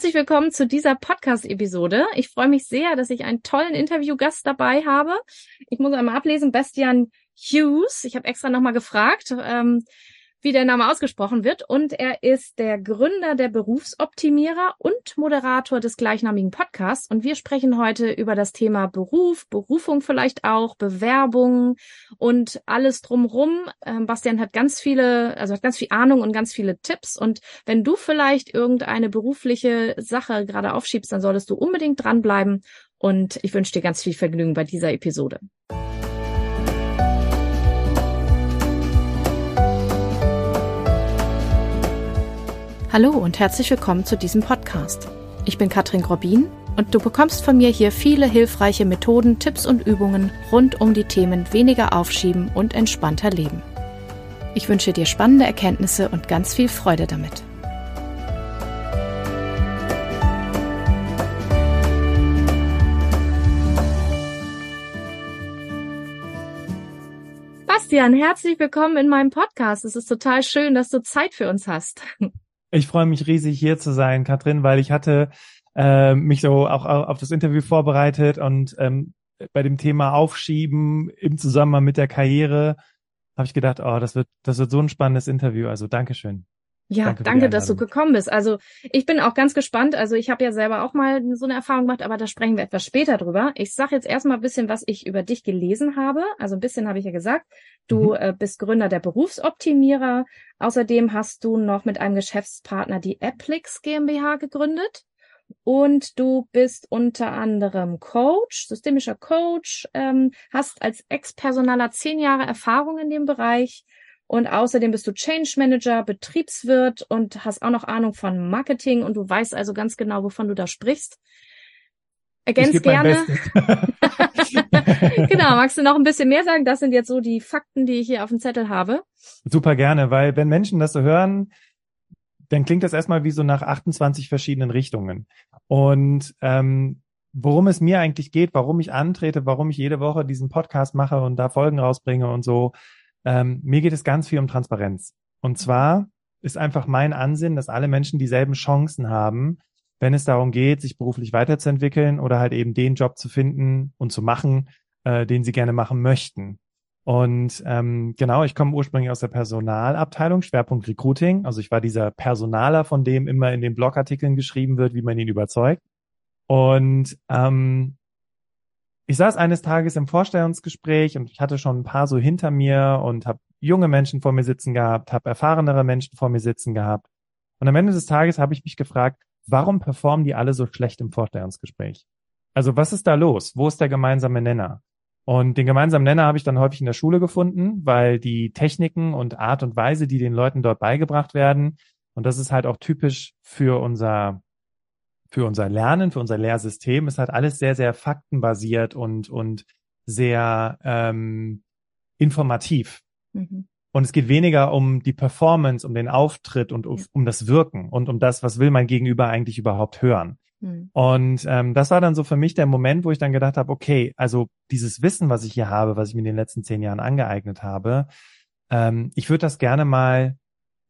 herzlich willkommen zu dieser Podcast-Episode. Ich freue mich sehr, dass ich einen tollen Interviewgast dabei habe. Ich muss einmal ablesen, Bastian Hughes. Ich habe extra nochmal gefragt. Ähm, wie der Name ausgesprochen wird. Und er ist der Gründer der Berufsoptimierer und Moderator des gleichnamigen Podcasts. Und wir sprechen heute über das Thema Beruf, Berufung vielleicht auch, Bewerbung und alles drumrum. Ähm, Bastian hat ganz viele, also hat ganz viel Ahnung und ganz viele Tipps. Und wenn du vielleicht irgendeine berufliche Sache gerade aufschiebst, dann solltest du unbedingt dranbleiben. Und ich wünsche dir ganz viel Vergnügen bei dieser Episode. Hallo und herzlich willkommen zu diesem Podcast. Ich bin Katrin Grobin und du bekommst von mir hier viele hilfreiche Methoden, Tipps und Übungen rund um die Themen weniger aufschieben und entspannter leben. Ich wünsche dir spannende Erkenntnisse und ganz viel Freude damit. Bastian, herzlich willkommen in meinem Podcast. Es ist total schön, dass du Zeit für uns hast. Ich freue mich riesig hier zu sein, Katrin, weil ich hatte äh, mich so auch auf das Interview vorbereitet und ähm, bei dem Thema Aufschieben im Zusammenhang mit der Karriere habe ich gedacht, oh, das wird, das wird so ein spannendes Interview. Also Dankeschön. Ja, danke, danke dass du gekommen bist. Also ich bin auch ganz gespannt. Also ich habe ja selber auch mal so eine Erfahrung gemacht, aber da sprechen wir etwas später drüber. Ich sage jetzt erstmal ein bisschen, was ich über dich gelesen habe. Also ein bisschen habe ich ja gesagt. Du mhm. äh, bist Gründer der Berufsoptimierer. Außerdem hast du noch mit einem Geschäftspartner die Applix GmbH gegründet. Und du bist unter anderem Coach, systemischer Coach, ähm, hast als Ex-Personaler zehn Jahre Erfahrung in dem Bereich und außerdem bist du Change Manager, Betriebswirt und hast auch noch Ahnung von Marketing und du weißt also ganz genau, wovon du da sprichst. Ergänz gerne. genau, magst du noch ein bisschen mehr sagen? Das sind jetzt so die Fakten, die ich hier auf dem Zettel habe. Super gerne, weil wenn Menschen das so hören, dann klingt das erstmal wie so nach 28 verschiedenen Richtungen. Und ähm, worum es mir eigentlich geht, warum ich antrete, warum ich jede Woche diesen Podcast mache und da Folgen rausbringe und so, ähm, mir geht es ganz viel um Transparenz. Und zwar ist einfach mein Ansinn, dass alle Menschen dieselben Chancen haben, wenn es darum geht, sich beruflich weiterzuentwickeln oder halt eben den Job zu finden und zu machen, äh, den sie gerne machen möchten. Und ähm, genau, ich komme ursprünglich aus der Personalabteilung, Schwerpunkt Recruiting. Also ich war dieser Personaler, von dem immer in den Blogartikeln geschrieben wird, wie man ihn überzeugt. Und ähm, ich saß eines Tages im Vorstellungsgespräch und ich hatte schon ein paar so hinter mir und habe junge Menschen vor mir sitzen gehabt, habe erfahrenere Menschen vor mir sitzen gehabt. Und am Ende des Tages habe ich mich gefragt, warum performen die alle so schlecht im Vorstellungsgespräch? Also was ist da los? Wo ist der gemeinsame Nenner? Und den gemeinsamen Nenner habe ich dann häufig in der Schule gefunden, weil die Techniken und Art und Weise, die den Leuten dort beigebracht werden, und das ist halt auch typisch für unser für unser Lernen, für unser Lehrsystem ist halt alles sehr, sehr faktenbasiert und, und sehr ähm, informativ. Mhm. Und es geht weniger um die Performance, um den Auftritt und um, um das Wirken und um das, was will mein Gegenüber eigentlich überhaupt hören. Mhm. Und ähm, das war dann so für mich der Moment, wo ich dann gedacht habe, okay, also dieses Wissen, was ich hier habe, was ich mir in den letzten zehn Jahren angeeignet habe, ähm, ich würde das gerne mal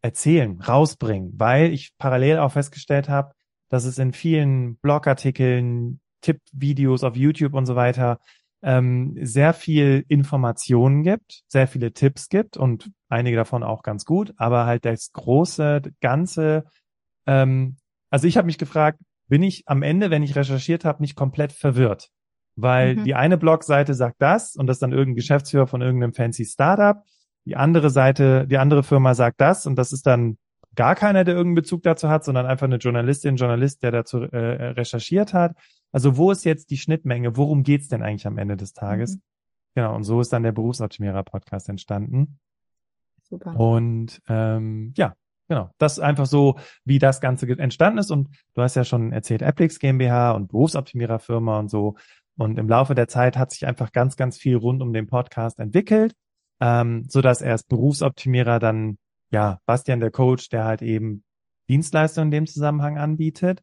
erzählen, rausbringen, weil ich parallel auch festgestellt habe, dass es in vielen Blogartikeln, Tippvideos auf YouTube und so weiter ähm, sehr viel Informationen gibt, sehr viele Tipps gibt und einige davon auch ganz gut, aber halt das große Ganze, ähm, also ich habe mich gefragt, bin ich am Ende, wenn ich recherchiert habe, nicht komplett verwirrt? Weil mhm. die eine Blogseite sagt das und das ist dann irgendein Geschäftsführer von irgendeinem fancy Startup. Die andere Seite, die andere Firma sagt das und das ist dann gar keiner, der irgendeinen Bezug dazu hat, sondern einfach eine Journalistin, Journalist, der dazu äh, recherchiert hat. Also wo ist jetzt die Schnittmenge? Worum geht's denn eigentlich am Ende des Tages? Mhm. Genau, und so ist dann der Berufsoptimierer-Podcast entstanden. Super. Und ähm, ja, genau, das ist einfach so, wie das Ganze entstanden ist. Und du hast ja schon erzählt, Applix GmbH und Berufsoptimierer-Firma und so. Und im Laufe der Zeit hat sich einfach ganz, ganz viel rund um den Podcast entwickelt, ähm, so dass erst Berufsoptimierer dann ja, Bastian, der Coach, der halt eben Dienstleistungen in dem Zusammenhang anbietet,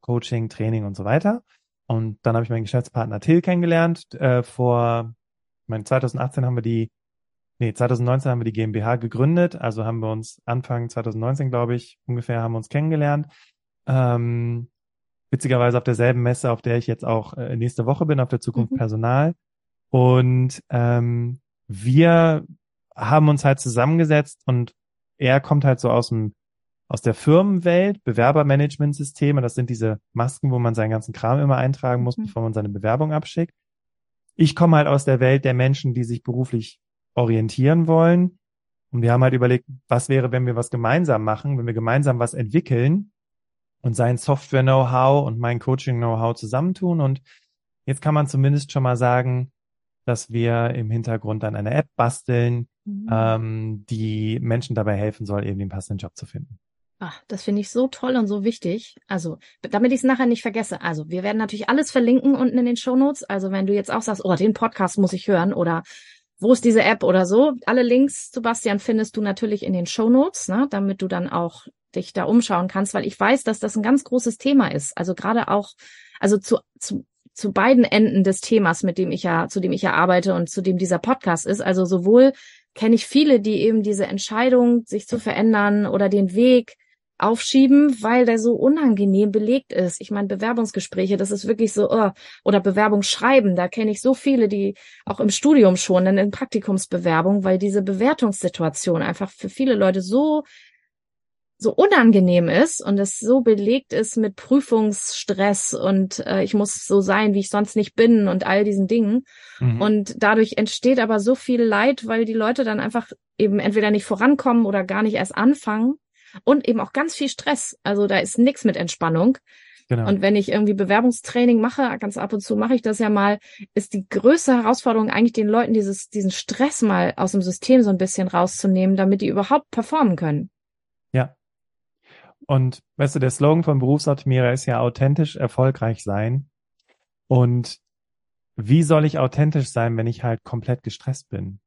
Coaching, Training und so weiter. Und dann habe ich meinen Geschäftspartner Till kennengelernt. Äh, vor, ich meine, 2018 haben wir die, nee, 2019 haben wir die GmbH gegründet. Also haben wir uns Anfang 2019, glaube ich, ungefähr haben wir uns kennengelernt. Ähm, witzigerweise auf derselben Messe, auf der ich jetzt auch äh, nächste Woche bin, auf der Zukunft mhm. Personal. Und ähm, wir haben uns halt zusammengesetzt und er kommt halt so aus dem aus der Firmenwelt, Bewerbermanagementsysteme, das sind diese Masken, wo man seinen ganzen Kram immer eintragen muss, mhm. bevor man seine Bewerbung abschickt. Ich komme halt aus der Welt der Menschen, die sich beruflich orientieren wollen. Und wir haben halt überlegt, was wäre, wenn wir was gemeinsam machen, wenn wir gemeinsam was entwickeln und sein Software-Know-how und mein Coaching-Know-how zusammentun. Und jetzt kann man zumindest schon mal sagen, dass wir im Hintergrund dann eine App basteln, mhm. ähm, die Menschen dabei helfen soll, eben den passenden Job zu finden. Ach, das finde ich so toll und so wichtig. Also, damit ich es nachher nicht vergesse. Also, wir werden natürlich alles verlinken unten in den Show Notes. Also, wenn du jetzt auch sagst, oh, den Podcast muss ich hören oder wo ist diese App oder so, alle Links, Sebastian, findest du natürlich in den Show Notes, ne, damit du dann auch dich da umschauen kannst, weil ich weiß, dass das ein ganz großes Thema ist. Also gerade auch, also zu, zu, zu beiden Enden des Themas, mit dem ich ja, zu dem ich ja arbeite und zu dem dieser Podcast ist. Also sowohl kenne ich viele, die eben diese Entscheidung, sich zu verändern oder den Weg aufschieben, weil der so unangenehm belegt ist. Ich meine, Bewerbungsgespräche, das ist wirklich so, oh, oder Bewerbungsschreiben, da kenne ich so viele, die auch im Studium schon, in Praktikumsbewerbung, weil diese Bewertungssituation einfach für viele Leute so so unangenehm ist und es so belegt ist mit Prüfungsstress und äh, ich muss so sein, wie ich sonst nicht bin und all diesen Dingen. Mhm. Und dadurch entsteht aber so viel Leid, weil die Leute dann einfach eben entweder nicht vorankommen oder gar nicht erst anfangen und eben auch ganz viel Stress. Also da ist nichts mit Entspannung. Genau. Und wenn ich irgendwie Bewerbungstraining mache, ganz ab und zu mache ich das ja mal, ist die größte Herausforderung eigentlich den Leuten dieses, diesen Stress mal aus dem System so ein bisschen rauszunehmen, damit die überhaupt performen können. Und weißt du, der Slogan von Berufsoptimierer ist ja authentisch erfolgreich sein. Und wie soll ich authentisch sein, wenn ich halt komplett gestresst bin?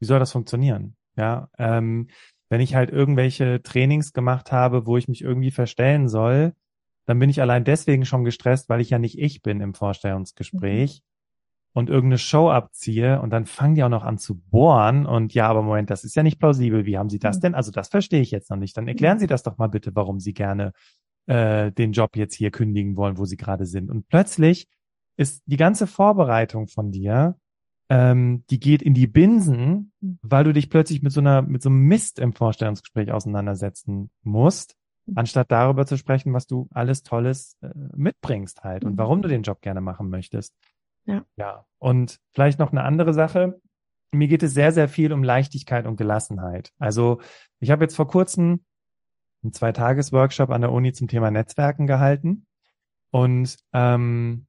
Wie soll das funktionieren? Ja, ähm, wenn ich halt irgendwelche Trainings gemacht habe, wo ich mich irgendwie verstellen soll, dann bin ich allein deswegen schon gestresst, weil ich ja nicht ich bin im Vorstellungsgespräch. Und irgendeine Show abziehe und dann fangen die auch noch an zu bohren und ja, aber Moment, das ist ja nicht plausibel. Wie haben Sie das mhm. denn? Also das verstehe ich jetzt noch nicht. Dann erklären mhm. Sie das doch mal bitte, warum Sie gerne äh, den Job jetzt hier kündigen wollen, wo Sie gerade sind. Und plötzlich ist die ganze Vorbereitung von dir ähm, die geht in die Binsen, mhm. weil du dich plötzlich mit so einer, mit so einem Mist im Vorstellungsgespräch auseinandersetzen musst, anstatt darüber zu sprechen, was du alles Tolles äh, mitbringst halt und warum du den Job gerne machen möchtest. Ja. Ja. Und vielleicht noch eine andere Sache. Mir geht es sehr, sehr viel um Leichtigkeit und Gelassenheit. Also ich habe jetzt vor kurzem einen Zweitages-Workshop an der Uni zum Thema Netzwerken gehalten. Und ähm,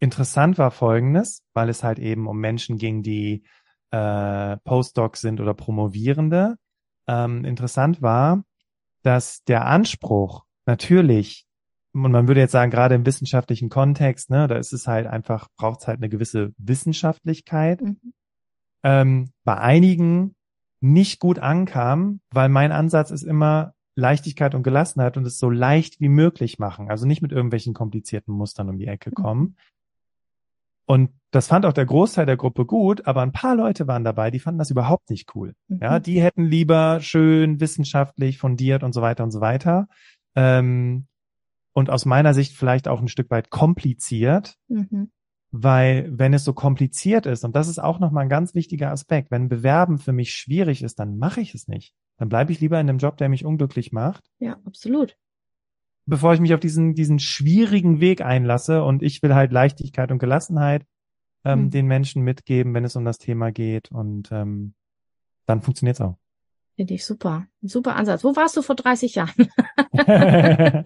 Interessant war Folgendes, weil es halt eben um Menschen ging, die äh, Postdocs sind oder Promovierende. Ähm, interessant war, dass der Anspruch natürlich, und man würde jetzt sagen, gerade im wissenschaftlichen Kontext, ne, da ist es halt einfach, braucht es halt eine gewisse Wissenschaftlichkeit, mhm. ähm, bei einigen nicht gut ankam, weil mein Ansatz ist immer Leichtigkeit und Gelassenheit und es so leicht wie möglich machen. Also nicht mit irgendwelchen komplizierten Mustern um die Ecke mhm. kommen. Mhm. Und das fand auch der Großteil der Gruppe gut, aber ein paar Leute waren dabei, die fanden das überhaupt nicht cool. Mhm. Ja, die hätten lieber schön wissenschaftlich fundiert und so weiter und so weiter. Ähm, und aus meiner Sicht vielleicht auch ein Stück weit kompliziert, mhm. weil wenn es so kompliziert ist, und das ist auch nochmal ein ganz wichtiger Aspekt, wenn Bewerben für mich schwierig ist, dann mache ich es nicht. Dann bleibe ich lieber in einem Job, der mich unglücklich macht. Ja, absolut bevor ich mich auf diesen, diesen schwierigen Weg einlasse. Und ich will halt Leichtigkeit und Gelassenheit ähm, mhm. den Menschen mitgeben, wenn es um das Thema geht. Und ähm, dann funktioniert's auch. Finde ich super. Super Ansatz. Wo warst du vor 30 Jahren?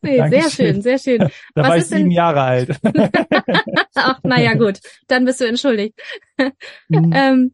nee, sehr schön, sehr schön. Da Was war ich sieben denn... Jahre alt. Ach, naja, gut. Dann bist du entschuldigt. Mhm. ähm,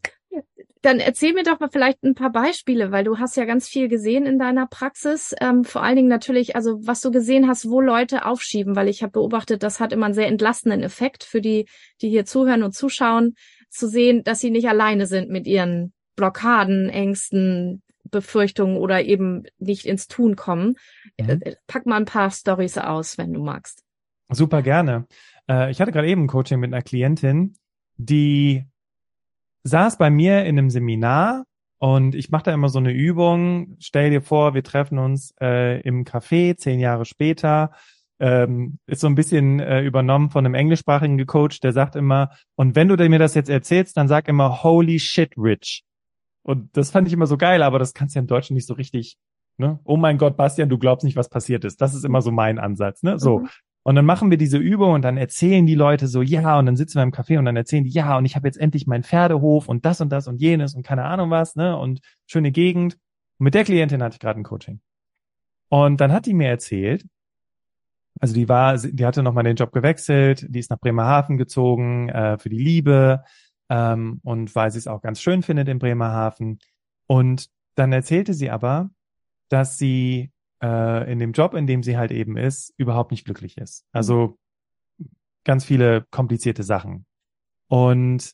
dann erzähl mir doch mal vielleicht ein paar Beispiele, weil du hast ja ganz viel gesehen in deiner Praxis. Ähm, vor allen Dingen natürlich, also was du gesehen hast, wo Leute aufschieben, weil ich habe beobachtet, das hat immer einen sehr entlastenden Effekt für die, die hier zuhören und zuschauen, zu sehen, dass sie nicht alleine sind mit ihren Blockaden, Ängsten, Befürchtungen oder eben nicht ins Tun kommen. Mhm. Äh, pack mal ein paar Stories aus, wenn du magst. Super gerne. Äh, ich hatte gerade eben ein Coaching mit einer Klientin, die saß bei mir in einem Seminar und ich mache da immer so eine Übung. Stell dir vor, wir treffen uns äh, im Café zehn Jahre später ähm, ist so ein bisschen äh, übernommen von einem englischsprachigen Coach, der sagt immer, und wenn du mir das jetzt erzählst, dann sag immer, holy shit, Rich. Und das fand ich immer so geil, aber das kannst du ja im Deutschen nicht so richtig, ne? Oh mein Gott, Bastian, du glaubst nicht, was passiert ist. Das ist immer so mein Ansatz, ne? So. Mhm. Und dann machen wir diese Übung und dann erzählen die Leute so, ja, und dann sitzen wir im Café und dann erzählen die, ja, und ich habe jetzt endlich meinen Pferdehof und das und das und jenes und keine Ahnung was, ne? Und schöne Gegend. Und mit der Klientin hatte ich gerade ein Coaching. Und dann hat die mir erzählt, also die war, die hatte nochmal den Job gewechselt, die ist nach Bremerhaven gezogen äh, für die Liebe ähm, und weil sie es auch ganz schön findet in Bremerhaven. Und dann erzählte sie aber, dass sie äh, in dem Job, in dem sie halt eben ist, überhaupt nicht glücklich ist. Also ganz viele komplizierte Sachen. Und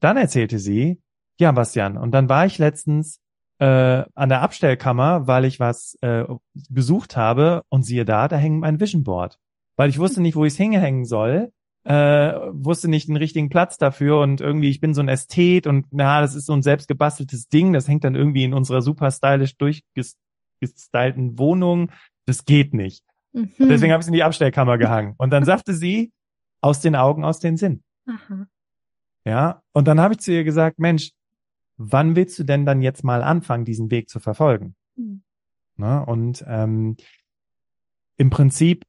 dann erzählte sie, ja, Bastian, und dann war ich letztens äh, an der Abstellkammer, weil ich was äh, gesucht habe und siehe da, da hängt mein Vision Board. Weil ich wusste nicht, wo ich es hingehängen soll, äh, wusste nicht den richtigen Platz dafür und irgendwie, ich bin so ein Ästhet und na, das ist so ein selbstgebasteltes Ding, das hängt dann irgendwie in unserer super stylisch durchgestylten Wohnung. Das geht nicht. Mhm. Deswegen habe ich es in die Abstellkammer gehangen. Und dann sagte sie, aus den Augen, aus den Sinn. Aha. Ja, und dann habe ich zu ihr gesagt, Mensch, wann willst du denn dann jetzt mal anfangen, diesen Weg zu verfolgen? Mhm. Na, und ähm, im Prinzip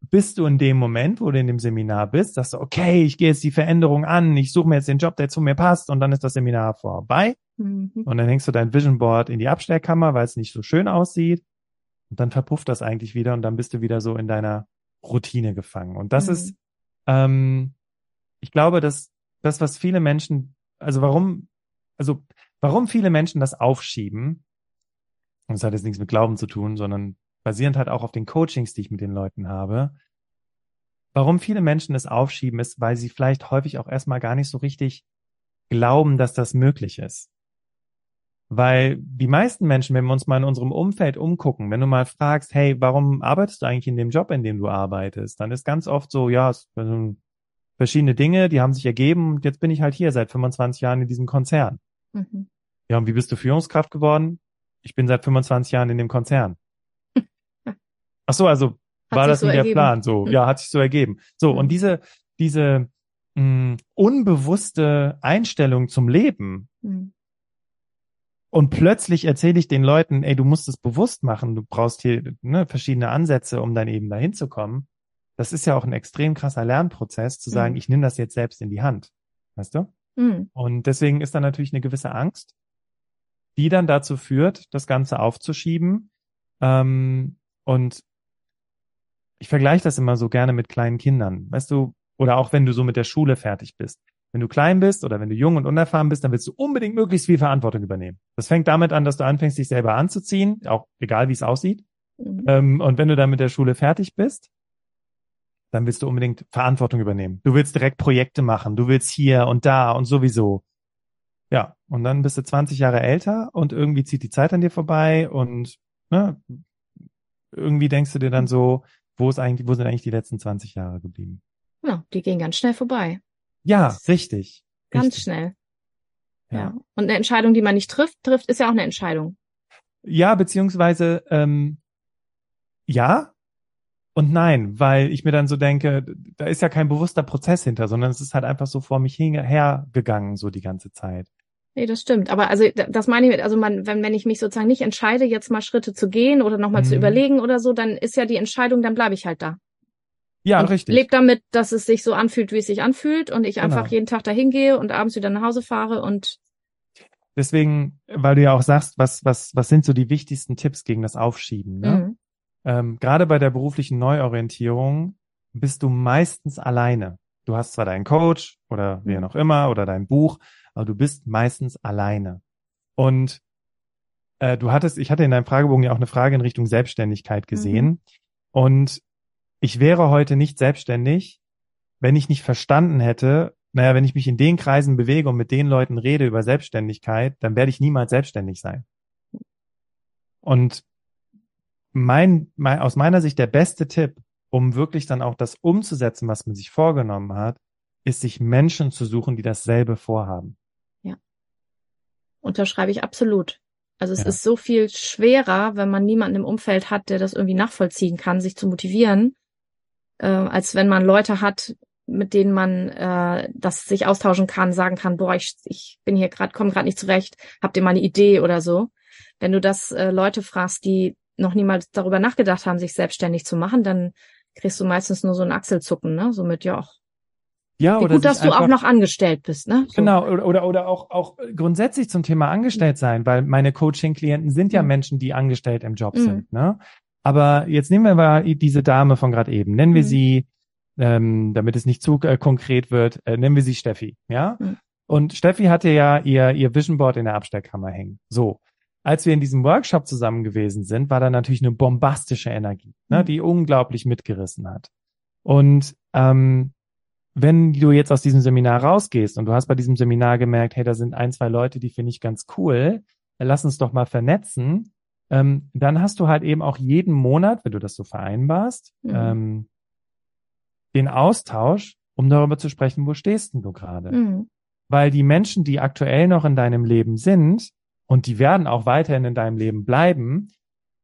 bist du in dem Moment, wo du in dem Seminar bist, sagst du, okay, ich gehe jetzt die Veränderung an, ich suche mir jetzt den Job, der zu mir passt und dann ist das Seminar vorbei. Mhm. Und dann hängst du dein Vision Board in die Abstellkammer, weil es nicht so schön aussieht. Und dann verpufft das eigentlich wieder und dann bist du wieder so in deiner Routine gefangen. Und das mhm. ist, ähm, ich glaube, dass das, was viele Menschen, also warum also warum viele Menschen das aufschieben, und das hat jetzt nichts mit Glauben zu tun, sondern basierend halt auch auf den Coachings, die ich mit den Leuten habe, warum viele Menschen es aufschieben, ist, weil sie vielleicht häufig auch erstmal gar nicht so richtig glauben, dass das möglich ist. Weil die meisten Menschen, wenn wir uns mal in unserem Umfeld umgucken, wenn du mal fragst, hey, warum arbeitest du eigentlich in dem Job, in dem du arbeitest, dann ist ganz oft so, ja, es sind verschiedene Dinge, die haben sich ergeben und jetzt bin ich halt hier seit 25 Jahren in diesem Konzern. Mhm. Ja, und wie bist du Führungskraft geworden? Ich bin seit 25 Jahren in dem Konzern. Ach so, also hat war das so der Plan? So, ja, hat sich so ergeben. So, mhm. und diese, diese mh, mm, unbewusste Einstellung zum Leben, mhm. Und plötzlich erzähle ich den Leuten, ey, du musst es bewusst machen, du brauchst hier ne, verschiedene Ansätze, um dann eben dahin zu kommen. Das ist ja auch ein extrem krasser Lernprozess, zu sagen, mhm. ich nehme das jetzt selbst in die Hand. Weißt du? Mhm. Und deswegen ist da natürlich eine gewisse Angst, die dann dazu führt, das Ganze aufzuschieben. Ähm, und ich vergleiche das immer so gerne mit kleinen Kindern. Weißt du, oder auch wenn du so mit der Schule fertig bist. Wenn du klein bist oder wenn du jung und unerfahren bist, dann willst du unbedingt möglichst viel Verantwortung übernehmen. Das fängt damit an, dass du anfängst, dich selber anzuziehen, auch egal wie es aussieht. Mhm. Ähm, und wenn du dann mit der Schule fertig bist, dann willst du unbedingt Verantwortung übernehmen. Du willst direkt Projekte machen, du willst hier und da und sowieso. Ja, und dann bist du 20 Jahre älter und irgendwie zieht die Zeit an dir vorbei und ne, irgendwie denkst du dir dann so, wo ist eigentlich, wo sind eigentlich die letzten 20 Jahre geblieben? Ja, die gehen ganz schnell vorbei. Ja, richtig. Ganz richtig. schnell. Ja. ja. Und eine Entscheidung, die man nicht trifft, trifft, ist ja auch eine Entscheidung. Ja, beziehungsweise ähm, ja, und nein, weil ich mir dann so denke, da ist ja kein bewusster Prozess hinter, sondern es ist halt einfach so vor mich hergegangen, so die ganze Zeit. Nee, das stimmt. Aber also das meine ich, also man, wenn, wenn ich mich sozusagen nicht entscheide, jetzt mal Schritte zu gehen oder nochmal mhm. zu überlegen oder so, dann ist ja die Entscheidung, dann bleibe ich halt da. Ja, und richtig. Lebe damit, dass es sich so anfühlt, wie es sich anfühlt und ich genau. einfach jeden Tag dahin gehe und abends wieder nach Hause fahre und Deswegen, weil du ja auch sagst, was, was, was sind so die wichtigsten Tipps gegen das Aufschieben? Ne? Mhm ähm, gerade bei der beruflichen Neuorientierung bist du meistens alleine. Du hast zwar deinen Coach oder wer noch immer oder dein Buch, aber du bist meistens alleine. Und äh, du hattest, ich hatte in deinem Fragebogen ja auch eine Frage in Richtung Selbstständigkeit gesehen. Mhm. Und ich wäre heute nicht selbstständig, wenn ich nicht verstanden hätte, naja, wenn ich mich in den Kreisen bewege und mit den Leuten rede über Selbstständigkeit, dann werde ich niemals selbstständig sein. Und mein, mein, aus meiner Sicht der beste Tipp, um wirklich dann auch das umzusetzen, was man sich vorgenommen hat, ist sich Menschen zu suchen, die dasselbe vorhaben. Unterschreibe ich absolut. Also es Ja. ist so viel schwerer, wenn man niemanden im Umfeld hat, der das irgendwie nachvollziehen kann, sich zu motivieren, äh, als wenn man Leute hat, mit denen man äh, das sich austauschen kann, sagen kann, boah, ich, ich bin hier gerade, komme gerade nicht zurecht, habt ihr mal eine Idee oder so. Wenn du das äh, Leute fragst, die noch niemals darüber nachgedacht haben, sich selbstständig zu machen, dann kriegst du meistens nur so ein Achselzucken, ne? So mit, ja, ach, Ja, wie oder gut, dass du auch einfach- noch angestellt bist, ne? Genau, oder, oder, oder auch, auch grundsätzlich zum Thema angestellt sein, weil meine Coaching-Klienten sind ja Mhm. Menschen, die angestellt im Job Mhm. sind. Ne? Aber jetzt nehmen wir mal diese Dame von gerade eben. Nennen wir Mhm. sie, ähm, damit es nicht zu äh, konkret wird, äh, nennen wir sie Steffi. Ja? Mhm. Und Steffi hatte ja ihr, ihr Vision Board in der Abstellkammer hängen. So. Als wir in diesem Workshop zusammen gewesen sind, war da natürlich eine bombastische Energie, ne, Mhm. die unglaublich mitgerissen hat. Und ähm, wenn du jetzt aus diesem Seminar rausgehst und du hast bei diesem Seminar gemerkt, hey, da sind ein, zwei Leute, die finde ich ganz cool, lass uns doch mal vernetzen, ähm, dann hast du halt eben auch jeden Monat, wenn du das so vereinbarst, Mhm. ähm, den Austausch, um darüber zu sprechen, wo stehst denn du gerade? Mhm. Weil die Menschen, die aktuell noch in deinem Leben sind und die werden auch weiterhin in deinem Leben bleiben,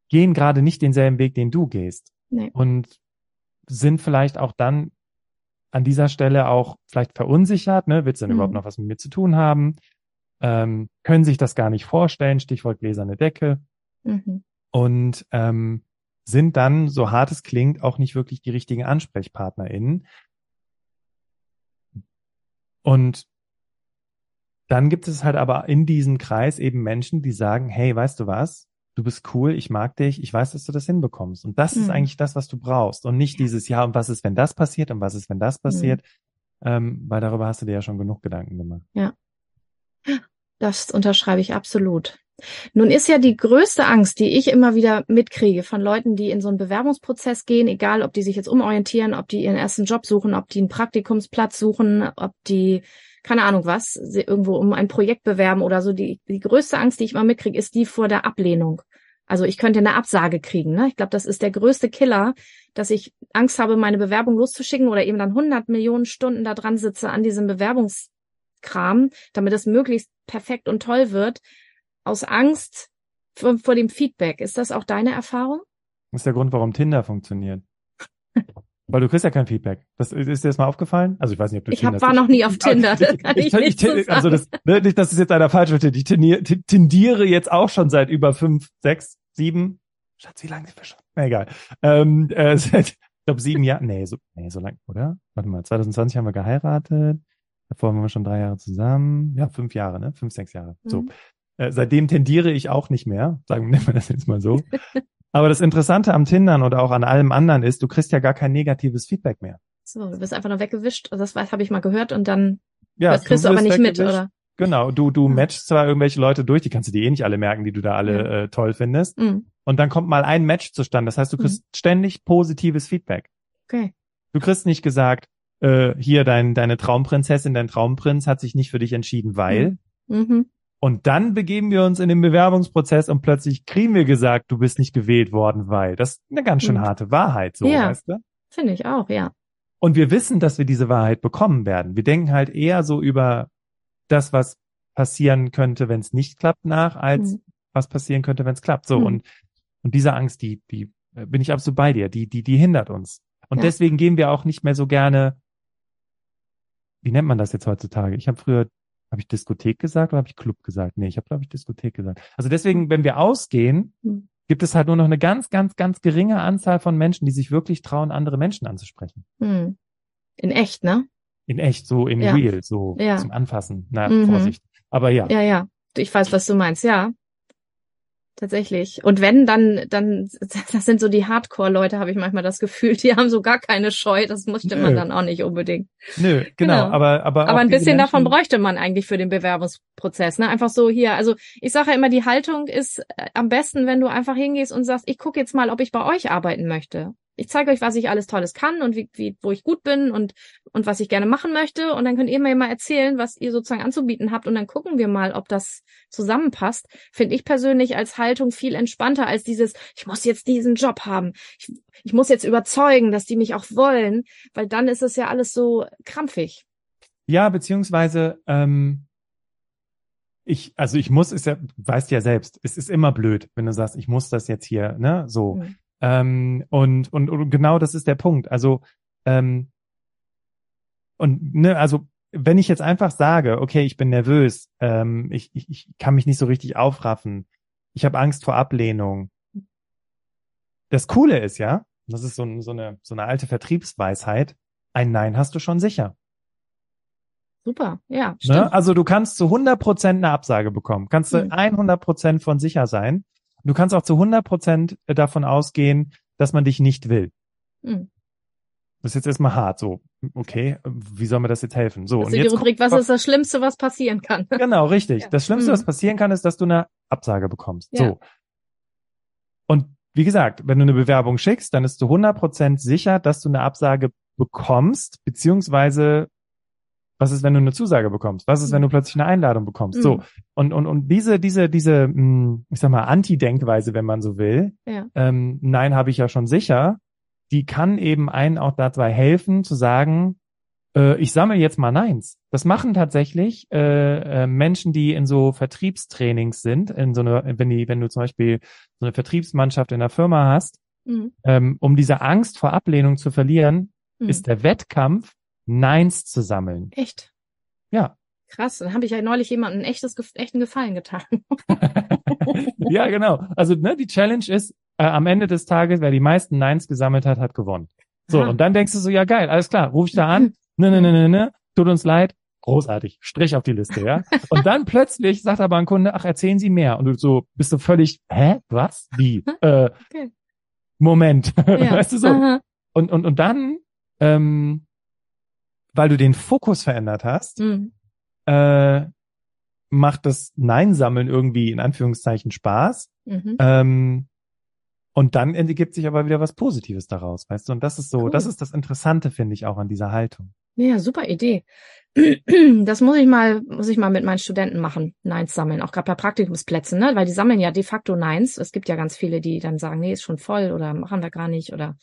gehen gerade nicht denselben Weg, den du gehst. Nee. Und sind vielleicht auch dann an dieser Stelle auch vielleicht verunsichert, ne? Willst du denn Mhm. überhaupt noch was mit mir zu tun haben? Ähm, können sich das gar nicht vorstellen, Stichwort gläserne Decke. Mhm. Und ähm, sind dann, so hart es klingt, auch nicht wirklich die richtigen AnsprechpartnerInnen. Und dann gibt es halt aber in diesem Kreis eben Menschen, die sagen, hey, weißt du was? Du bist cool, ich mag dich, ich weiß, dass du das hinbekommst. Und das ist Mhm. eigentlich das, was du brauchst. Und nicht dieses, ja, und was ist, wenn das passiert? Und was ist, wenn das passiert? Ähm, weil darüber hast du dir ja schon genug Gedanken gemacht. Das unterschreibe ich absolut. Nun ist ja die größte Angst, die ich immer wieder mitkriege von Leuten, die in so einen Bewerbungsprozess gehen, egal ob die sich jetzt umorientieren, ob die ihren ersten Job suchen, ob die einen Praktikumsplatz suchen, ob die, keine Ahnung was, irgendwo um ein Projekt bewerben oder so. Die, die größte Angst, die ich immer mitkriege, ist die vor der Ablehnung. Also ich könnte eine Absage kriegen. Ne? Ich glaube, das ist der größte Killer, dass ich Angst habe, meine Bewerbung loszuschicken oder eben dann 100 Millionen Stunden da dran sitze an diesem Bewerbungskram, damit es möglichst perfekt und toll wird, aus Angst vor, vor dem Feedback. Ist das auch deine Erfahrung? Das ist der Grund, warum Tinder funktioniert. Weil du kriegst ja kein Feedback. Das, ist dir das mal aufgefallen? Also ich weiß nicht, ob du Ich hab, war noch nie auf Tinder. Das kann ich, ich, nicht so ich, also das, ne, nicht, dass es jetzt einer falsch versteht. Ich tendiere, jetzt auch schon seit über fünf, sechs, sieben, Schatz, wie lange sind wir schon? Na, egal. Ähm, äh, seit, ich glaube, sieben Jahre, nee, so, nee, so lang, oder? Warte mal, 2020 haben wir geheiratet. Davor waren wir schon drei Jahre zusammen. Ja, fünf Jahre, ne? Fünf, sechs Jahre. So. Mhm. Äh, seitdem tendiere ich auch nicht mehr. Sagen wir das jetzt mal so. Aber das Interessante am Tindern oder auch an allem anderen ist, du kriegst ja gar kein negatives Feedback mehr. So, du bist einfach nur weggewischt. Also das habe ich mal gehört und dann Ja, das kriegst du aber nicht mit, oder? Genau, du, du Mhm. matchst zwar irgendwelche Leute durch, die kannst du dir eh nicht alle merken, die du da alle äh, toll findest. Mhm. Und dann kommt mal ein Match zustande. Das heißt, du kriegst ständig positives Feedback. Okay. Du kriegst nicht gesagt, äh, hier dein, deine Traumprinzessin, dein Traumprinz hat sich nicht für dich entschieden, weil. Und dann begeben wir uns in den Bewerbungsprozess und plötzlich kriegen wir gesagt, du bist nicht gewählt worden, weil. Das ist eine ganz schön Mhm. harte Wahrheit, so, Ja. weißt du? Finde ich auch, ja. Und wir wissen, dass wir diese Wahrheit bekommen werden. Wir denken halt eher so über das, was passieren könnte, wenn es nicht klappt, nach, als Mhm. was passieren könnte, wenn es klappt. So Mhm. und und diese Angst, die die äh, bin ich absolut bei dir. Die die die hindert uns. Und Ja. deswegen gehen wir auch nicht mehr so gerne. Wie nennt man das jetzt heutzutage? Ich habe früher habe ich Diskothek gesagt oder habe ich Club gesagt? Nee, ich habe glaube ich Diskothek gesagt. Also deswegen, wenn wir ausgehen, Mhm. gibt es halt nur noch eine ganz ganz ganz geringe Anzahl von Menschen, die sich wirklich trauen, andere Menschen anzusprechen. Mhm. In echt, ne? In echt, so in Ja. real, so Ja. zum Anfassen. Na, Mhm. Vorsicht. Aber ja. Ja, ja. Ich weiß, was du meinst, ja. Tatsächlich. Und wenn, dann, dann, das sind so die Hardcore-Leute, habe ich manchmal das Gefühl, die haben so gar keine Scheu. Das musste man dann auch nicht unbedingt. Nö, genau. Genau. Aber, aber, Aber ein bisschen davon Menschen- bräuchte man eigentlich für den Bewerbungsprozess. Ne? Einfach so hier. Also ich sage ja immer, die Haltung ist äh, am besten, wenn du einfach hingehst und sagst, ich gucke jetzt mal, ob ich bei euch arbeiten möchte. Ich zeige euch, was ich alles Tolles kann und wie, wie, wo ich gut bin und, und was ich gerne machen möchte. Und dann könnt ihr mir mal erzählen, was ihr sozusagen anzubieten habt. Und dann gucken wir mal, ob das zusammenpasst. Finde ich persönlich als Haltung viel entspannter als dieses, ich muss jetzt diesen Job haben. Ich, ich muss jetzt überzeugen, dass die mich auch wollen, weil dann ist es ja alles so krampfig. Ja, beziehungsweise, ähm, ich, also ich muss, ist ja, weißt ja selbst, es ist immer blöd, wenn du sagst, ich muss das jetzt hier, ne, so. Mhm. Ähm, und, und, und genau das ist der Punkt. Also, ähm, und ne, also wenn ich jetzt einfach sage, okay, ich bin nervös, ähm, ich, ich, ich kann mich nicht so richtig aufraffen, ich habe Angst vor Ablehnung. Das Coole ist ja, das ist so, so, eine, so eine alte Vertriebsweisheit, ein Nein hast du schon sicher. Super, ja. Ne? Also du kannst zu 100 Prozent eine Absage bekommen, kannst du mhm. 100 Prozent von sicher sein. Du kannst auch zu 100 Prozent davon ausgehen, dass man dich nicht will. Mhm. Das ist jetzt erstmal hart, so, okay, wie soll mir das jetzt helfen? So, das und jetzt die Rubrik, was ist das Schlimmste, was passieren kann? Genau, richtig. Ja. Das Schlimmste, mhm. was passieren kann, ist, dass du eine Absage bekommst. Ja. So. Und wie gesagt, wenn du eine Bewerbung schickst, dann ist du 100% sicher, dass du eine Absage bekommst, beziehungsweise was ist, wenn du eine Zusage bekommst? Was ist, wenn du plötzlich eine Einladung bekommst? Mhm. So. Und, und, und diese, diese, diese, hm, ich sag mal, Anti-Denkweise, wenn man so will, ja. ähm, nein, habe ich ja schon sicher, die kann eben einen auch dabei helfen zu sagen, äh, ich sammle jetzt mal Neins. Das machen tatsächlich äh, äh, Menschen, die in so Vertriebstrainings sind, in so eine, wenn die, wenn du zum Beispiel so eine Vertriebsmannschaft in der Firma hast, mhm. ähm, um diese Angst vor Ablehnung zu verlieren, mhm. ist der Wettkampf, Neins zu sammeln. Echt? Ja. Krass, dann habe ich ja neulich jemandem ein echtes, echten Gefallen getan. ja, genau. Also ne, die Challenge ist, äh, am Ende des Tages, wer die meisten Neins gesammelt hat, hat gewonnen. So, Aha. und dann denkst du so, ja geil, alles klar, ruf ich da an, ne, ne, ne, ne, ne, tut uns leid, großartig, Strich auf die Liste, ja. Und dann plötzlich sagt aber ein Kunde, ach, erzählen Sie mehr. Und du so, bist du völlig, hä, was, wie, äh, okay. Moment, ja. weißt du so. Und, und, und dann, ähm, weil du den Fokus verändert hast, mhm. äh, macht das Nein-Sammeln irgendwie in Anführungszeichen Spaß. Mhm. Ähm, und dann ergibt sich aber wieder was Positives daraus, weißt du? Und das ist so, cool. das ist das Interessante, finde ich, auch an dieser Haltung. Ja, super Idee. Das muss ich mal, muss ich mal mit meinen Studenten machen, Neins sammeln, auch gerade bei Praktikumsplätzen, ne? Weil die sammeln ja de facto Neins. Es gibt ja ganz viele, die dann sagen, nee, ist schon voll oder machen wir gar nicht oder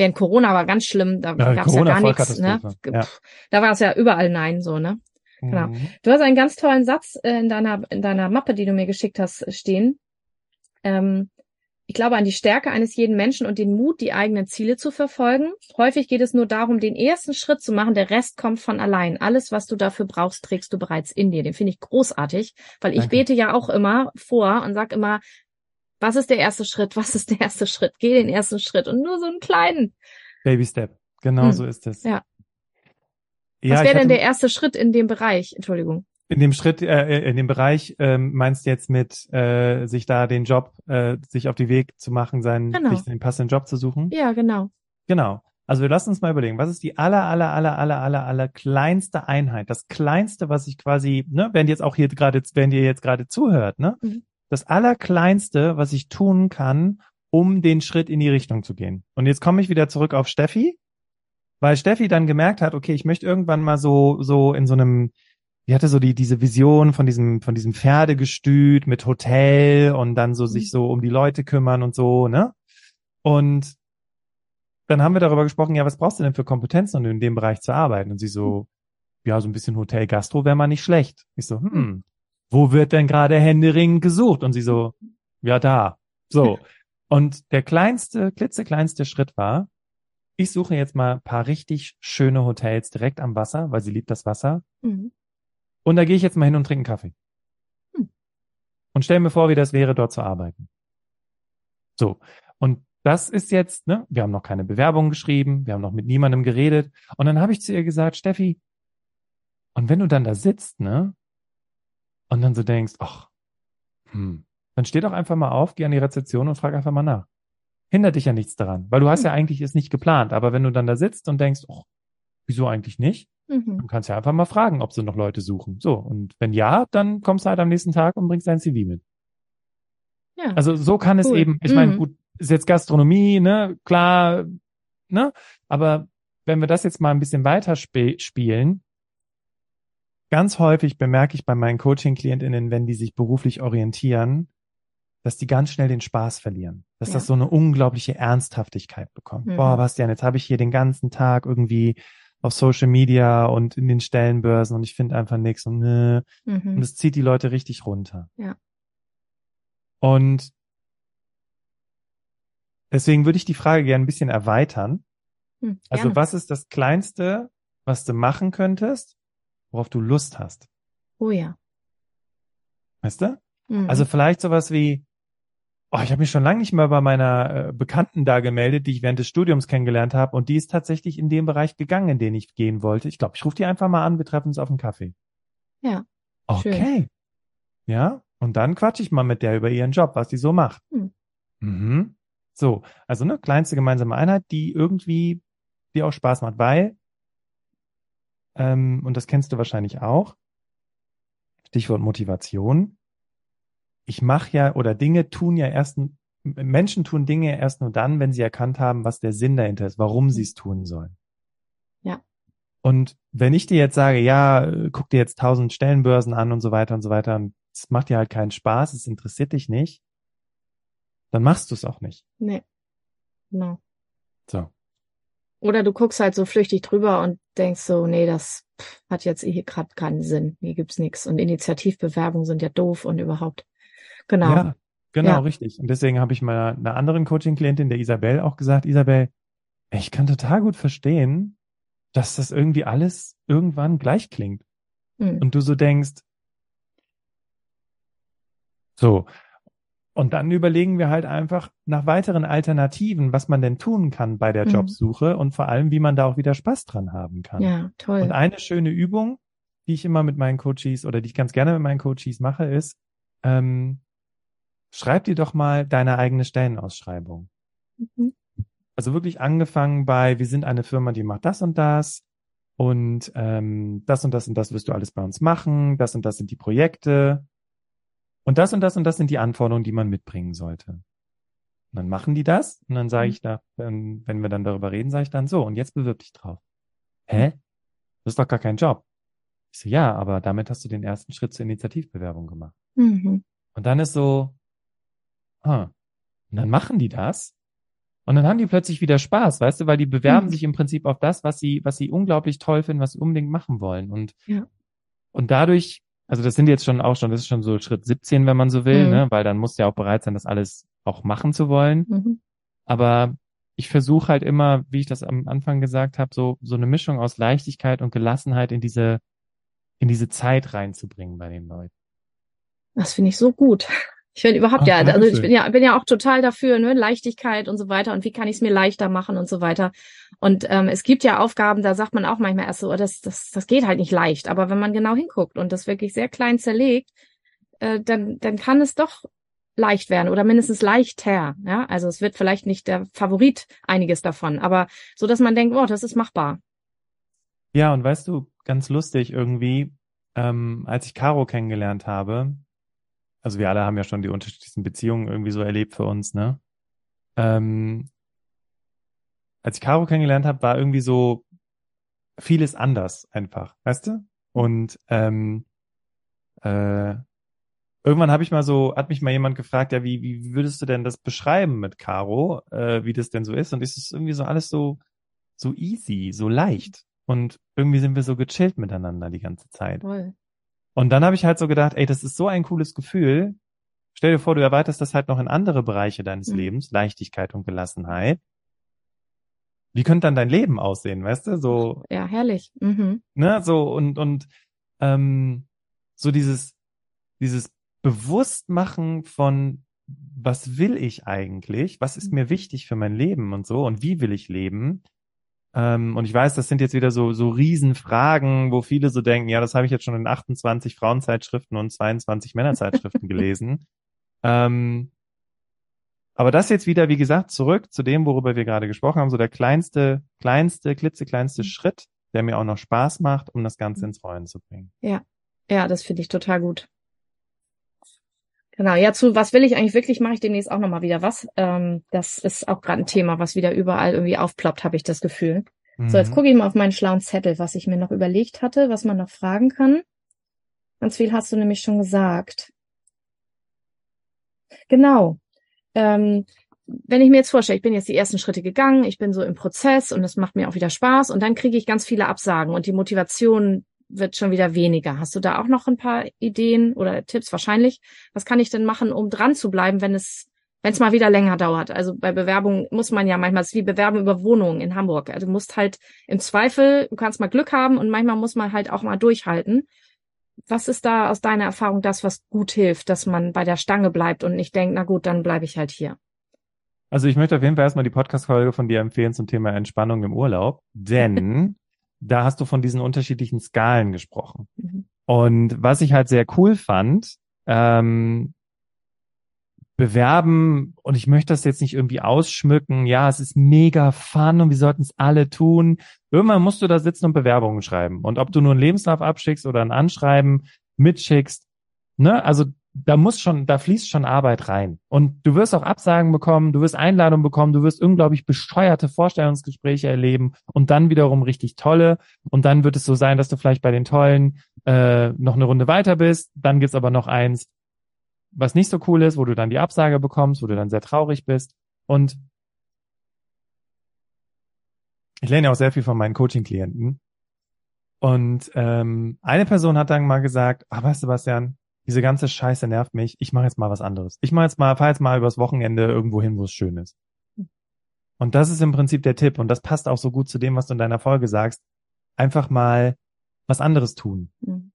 während Corona war ganz schlimm, da ja, gab es ja gar nichts, ne? Ja. Da war es ja überall Nein, so, ne? Genau. Mhm. Du hast einen ganz tollen Satz äh, in deiner, in deiner Mappe, die du mir geschickt hast, stehen. Ähm, ich glaube an die Stärke eines jeden Menschen und den Mut, die eigenen Ziele zu verfolgen. Häufig geht es nur darum, den ersten Schritt zu machen. Der Rest kommt von allein. Alles, was du dafür brauchst, trägst du bereits in dir. Den finde ich großartig, weil ich Danke. bete ja auch immer vor und sag immer, was ist der erste Schritt? Was ist der erste Schritt? Geh den ersten Schritt und nur so einen kleinen. Baby Step. Genau hm. so ist es. Ja. Was wäre denn der erste Schritt in dem Bereich? Entschuldigung. In dem Schritt, äh, äh, in dem Bereich ähm, meinst du jetzt mit äh, sich da den Job, äh, sich auf die Weg zu machen, seinen, genau. sich den passenden Job zu suchen? Ja, genau. Genau. Also wir lassen uns mal überlegen, was ist die aller, aller, aller, aller, aller, aller kleinste Einheit? Das kleinste, was ich quasi, ne, wenn jetzt auch hier gerade, wenn ihr jetzt gerade zuhört, ne, mhm. Das allerkleinste, was ich tun kann, um den Schritt in die Richtung zu gehen. Und jetzt komme ich wieder zurück auf Steffi, weil Steffi dann gemerkt hat, okay, ich möchte irgendwann mal so, so in so einem die hatte so die, diese Vision von diesem, von diesem Pferdegestüt mit Hotel und dann so mhm. sich so um die Leute kümmern und so, ne? Und dann haben wir darüber gesprochen, ja, was brauchst du denn für Kompetenzen, um in dem Bereich zu arbeiten? Und sie so, ja, so ein bisschen Hotel Gastro wäre mal nicht schlecht. Ich so, hm, wo wird denn gerade Händering gesucht? Und sie so, ja, da. So. Und der kleinste, klitzekleinste Schritt war, ich suche jetzt mal ein paar richtig schöne Hotels direkt am Wasser, weil sie liebt das Wasser. Mhm. Und da gehe ich jetzt mal hin und trinke einen Kaffee. Hm. Und stell mir vor, wie das wäre, dort zu arbeiten. So. Und das ist jetzt, ne, wir haben noch keine Bewerbung geschrieben, wir haben noch mit niemandem geredet. Und dann habe ich zu ihr gesagt, Steffi, und wenn du dann da sitzt, ne, und dann so denkst, ach, hm, dann steh doch einfach mal auf, geh an die Rezeption und frag einfach mal nach. Hindert dich ja nichts daran, weil du hast hm. ja eigentlich es nicht geplant. Aber wenn du dann da sitzt und denkst, ach, wieso eigentlich nicht? Mhm. Du kannst ja einfach mal fragen, ob sie noch Leute suchen. So, und wenn ja, dann kommst du halt am nächsten Tag und bringst dein CV mit. Ja. Also so kann cool. es eben, ich mhm. meine, gut, ist jetzt Gastronomie, ne, klar, ne, aber wenn wir das jetzt mal ein bisschen weiter sp spielen, ganz häufig bemerke ich bei meinen Coaching-KlientInnen, wenn die sich beruflich orientieren, dass die ganz schnell den Spaß verlieren. Dass ja. das so eine unglaubliche Ernsthaftigkeit bekommt. Mhm. Boah, Bastian, jetzt habe ich hier den ganzen Tag irgendwie auf Social Media und in den Stellenbörsen und ich finde einfach nichts und ne, Mhm. und es zieht die Leute richtig runter. Ja. Und deswegen würde ich die Frage gerne ein bisschen erweitern. Hm, Also was ist das Kleinste, was du machen könntest, worauf du Lust hast? Oh ja. Weißt du? Mhm. Also vielleicht sowas wie, oh, ich habe mich schon lange nicht mehr bei meiner äh, Bekannten da gemeldet, die ich während des Studiums kennengelernt habe und die ist tatsächlich in dem Bereich gegangen, in den ich gehen wollte. Ich glaube, ich rufe die einfach mal an, wir treffen uns auf einen Kaffee. Ja, Okay. Ja, und dann quatsche ich mal mit der über ihren Job, was die so macht. Hm. Mhm. So, also ne, kleinste gemeinsame Einheit, die irgendwie dir auch Spaß macht, weil, ähm, und das kennst du wahrscheinlich auch, Stichwort Motivation. Ich mache ja, oder Dinge tun ja erst, Menschen tun Dinge erst nur dann, wenn sie erkannt haben, was der Sinn dahinter ist, warum sie es tun sollen. Ja. Und wenn ich dir jetzt sage, ja, guck dir jetzt tausend Stellenbörsen an und so weiter und so weiter, und es macht dir halt keinen Spaß, es interessiert dich nicht, dann machst du es auch nicht. nee. Genau. So. Oder du guckst halt so flüchtig drüber und denkst so, nee, das hat jetzt hier gerade keinen Sinn. Hier gibt's nichts. Und Initiativbewerbungen sind ja doof und überhaupt. Genau. Ja, genau, Ja. richtig. Und deswegen habe ich mal einer anderen Coaching-Klientin, der Isabel, auch gesagt, Isabel, ich kann total gut verstehen, dass das irgendwie alles irgendwann gleich klingt. Hm. Und du so denkst, so. Und dann überlegen wir halt einfach nach weiteren Alternativen, was man denn tun kann bei der Mhm. Jobsuche und vor allem, wie man da auch wieder Spaß dran haben kann. Ja, toll. Und eine schöne Übung, die ich immer mit meinen Coaches oder die ich ganz gerne mit meinen Coaches mache, ist, ähm, schreib dir doch mal deine eigene Stellenausschreibung. Mhm. Also wirklich angefangen bei, wir sind eine Firma, die macht das und das und ähm, das und das und das wirst du alles bei uns machen, das und das sind die Projekte und das und das und das sind die Anforderungen, die man mitbringen sollte. Und dann machen die das und dann sage Mhm. ich da, wenn wir dann darüber reden, sage ich dann so und jetzt bewirb dich drauf. Hä? Das ist doch gar kein Job. Ich so, ja, aber damit hast du den ersten Schritt zur Initiativbewerbung gemacht. Mhm. Und dann ist so, hm. Und dann machen die das. Und dann haben die plötzlich wieder Spaß, weißt du, weil die bewerben Mhm. sich im Prinzip auf das, was sie, was sie unglaublich toll finden, was sie unbedingt machen wollen. Und, Ja. und dadurch, also das sind jetzt schon auch schon, das ist schon so Schritt 17, wenn man so will, Mhm. ne, weil dann musst du ja auch bereit sein, das alles auch machen zu wollen. Mhm. Aber ich versuche halt immer, wie ich das am Anfang gesagt habe, so, so eine Mischung aus Leichtigkeit und Gelassenheit in diese, in diese Zeit reinzubringen bei den Leuten. Das finde ich so gut. Ich finde überhaupt Ach, ja, also ich bin ja, bin ja auch total dafür, ne, Leichtigkeit und so weiter und wie kann ich es mir leichter machen und so weiter. Und ähm, es gibt ja Aufgaben, da sagt man auch manchmal erst so, oh, das, das, das geht halt nicht leicht. Aber wenn man genau hinguckt und das wirklich sehr klein zerlegt, äh, dann, dann kann es doch leicht werden oder mindestens leichter. Ja, also es wird vielleicht nicht der Favorit einiges davon, aber so, dass man denkt, oh, das ist machbar. Ja, und weißt du, ganz lustig irgendwie, ähm, als ich Caro kennengelernt habe, also wir alle haben ja schon die unterschiedlichsten Beziehungen irgendwie so erlebt für uns, ne? Ähm, als ich Caro kennengelernt habe, war irgendwie so vieles anders einfach, weißt du? Und ähm, äh, irgendwann habe ich mal so, hat mich mal jemand gefragt, ja, wie, wie würdest du denn das beschreiben mit Caro, äh, wie das denn so ist? Und ist es irgendwie so alles so, so easy, so leicht. Und irgendwie sind wir so gechillt miteinander die ganze Zeit. Toll. Und dann habe ich halt so gedacht, ey, das ist so ein cooles Gefühl. Stell dir vor, du erweiterst das halt noch in andere Bereiche deines Mhm. Lebens, Leichtigkeit und Gelassenheit. Wie könnte dann dein Leben aussehen, weißt du? So, Ja, herrlich. Mhm. ne, so und und ähm, so dieses dieses Bewusstmachen von was will ich eigentlich, was ist mir wichtig für mein Leben und so und wie will ich leben. Ähm, und ich weiß, das sind jetzt wieder so so Riesenfragen, wo viele so denken, ja, das habe ich jetzt schon in 28 Frauenzeitschriften und 22 Männerzeitschriften gelesen. Ähm, aber das jetzt wieder, wie gesagt, zurück zu dem, worüber wir gerade gesprochen haben, so der kleinste, kleinste, klitzekleinste Schritt, der mir auch noch Spaß macht, um das Ganze ins Rollen zu bringen. Ja, das finde ich total gut. Genau, ja, zu was will ich eigentlich wirklich, mache ich demnächst auch nochmal wieder was. Ähm, das ist auch gerade ein Thema, was wieder überall irgendwie aufploppt, habe ich das Gefühl. So, jetzt Mhm. gucke ich mal auf meinen schlauen Zettel, was ich mir noch überlegt hatte, was man noch fragen kann. Ganz viel hast du nämlich schon gesagt. Genau. Ähm, wenn ich mir jetzt vorstelle, ich bin jetzt die ersten Schritte gegangen, ich bin so im Prozess und es macht mir auch wieder Spaß und dann kriege ich ganz viele Absagen und die Motivation wird schon wieder weniger. Hast du da auch noch ein paar Ideen oder Tipps wahrscheinlich? Was kann ich denn machen, um dran zu bleiben, wenn es wenn es mal wieder länger dauert. Also bei Bewerbungen muss man ja manchmal, es ist wie Bewerbung über Wohnungen in Hamburg. Also du musst halt im Zweifel, du kannst mal Glück haben und manchmal muss man halt auch mal durchhalten. Was ist da aus deiner Erfahrung das, was gut hilft, dass man bei der Stange bleibt und nicht denkt, na gut, dann bleibe ich halt hier? Also ich möchte auf jeden Fall erstmal die Podcast-Folge von dir empfehlen zum Thema Entspannung im Urlaub, denn da hast du von diesen unterschiedlichen Skalen gesprochen. Mhm. Und was ich halt sehr cool fand, ähm, bewerben und ich möchte das jetzt nicht irgendwie ausschmücken. Ja, es ist mega fun und wir sollten es alle tun. Irgendwann musst du da sitzen und Bewerbungen schreiben. Und ob du nur einen Lebenslauf abschickst oder ein Anschreiben mitschickst, ne, also da muss schon, da fließt schon Arbeit rein. Und du wirst auch Absagen bekommen, du wirst Einladungen bekommen, du wirst unglaublich bescheuerte Vorstellungsgespräche erleben und dann wiederum richtig tolle. Und dann wird es so sein, dass du vielleicht bei den tollen äh, noch eine Runde weiter bist. Dann gibt's aber noch eins, was nicht so cool ist, wo du dann die Absage bekommst, wo du dann sehr traurig bist. Und ich lerne ja auch sehr viel von meinen Coaching-Klienten. Und ähm, eine Person hat dann mal gesagt, ah, weißt du, Sebastian, diese ganze Scheiße nervt mich, ich mache jetzt mal was anderes. Ich mache jetzt mal, fahr jetzt mal übers Wochenende irgendwo hin, wo es schön ist. Und das ist im Prinzip der Tipp. Und das passt auch so gut zu dem, was du in deiner Folge sagst. Einfach mal was anderes tun. Mhm.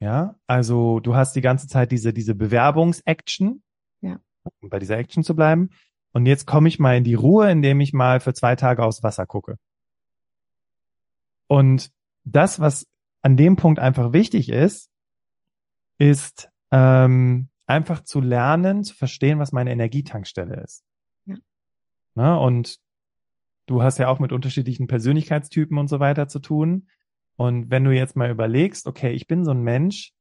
Ja, also du hast die ganze Zeit diese, diese Bewerbungsaction. Ja. Um bei dieser Action zu bleiben. Und jetzt komme ich mal in die Ruhe, indem ich mal für zwei Tage aufs Wasser gucke. Und das, was an dem Punkt einfach wichtig ist, ist ähm, einfach zu lernen, zu verstehen, was meine Energietankstelle ist. Ja. Na, und du hast ja auch mit unterschiedlichen Persönlichkeitstypen und so weiter zu tun. Und wenn du jetzt mal überlegst, okay, ich bin so ein Mensch,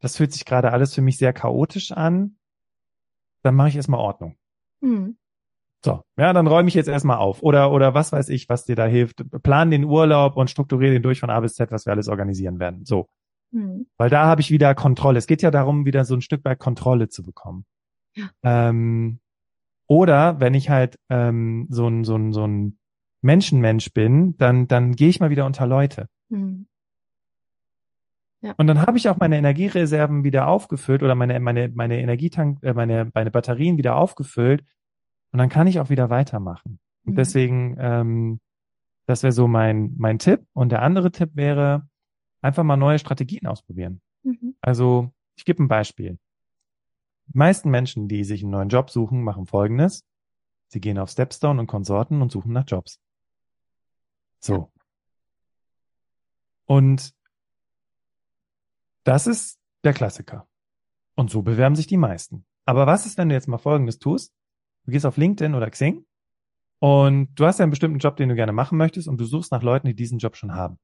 das fühlt sich gerade alles für mich sehr chaotisch an, dann mache ich erstmal Ordnung. Mhm. So, ja, dann räume ich jetzt erstmal auf. Oder, oder was weiß ich, was dir da hilft. Plan den Urlaub und strukturiere den durch von A bis Z, was wir alles organisieren werden. So. Mhm. Weil da habe ich wieder Kontrolle. Es geht ja darum, wieder so ein Stück weit Kontrolle zu bekommen. Ja. Ähm, oder wenn ich halt ähm, so ein, so ein, so ein Menschenmensch bin, dann, dann gehe ich mal wieder unter Leute. Mhm. Ja. Und dann habe ich auch meine Energiereserven wieder aufgefüllt oder meine, meine, meine Energietank, äh, meine, meine Batterien wieder aufgefüllt. Und dann kann ich auch wieder weitermachen. Und mhm. deswegen, ähm, das wäre so mein, mein Tipp. Und der andere Tipp wäre, einfach mal neue Strategien ausprobieren. Mhm. Also, ich gebe ein Beispiel. Die meisten Menschen, die sich einen neuen Job suchen, machen Folgendes. Sie gehen auf Stepstone und Konsorten und suchen nach Jobs. So. Ja. Und das ist der Klassiker. Und so bewerben sich die meisten. Aber was ist, wenn du jetzt mal Folgendes tust? Du gehst auf LinkedIn oder Xing und du hast ja einen bestimmten Job, den du gerne machen möchtest und du suchst nach Leuten, die diesen Job schon haben.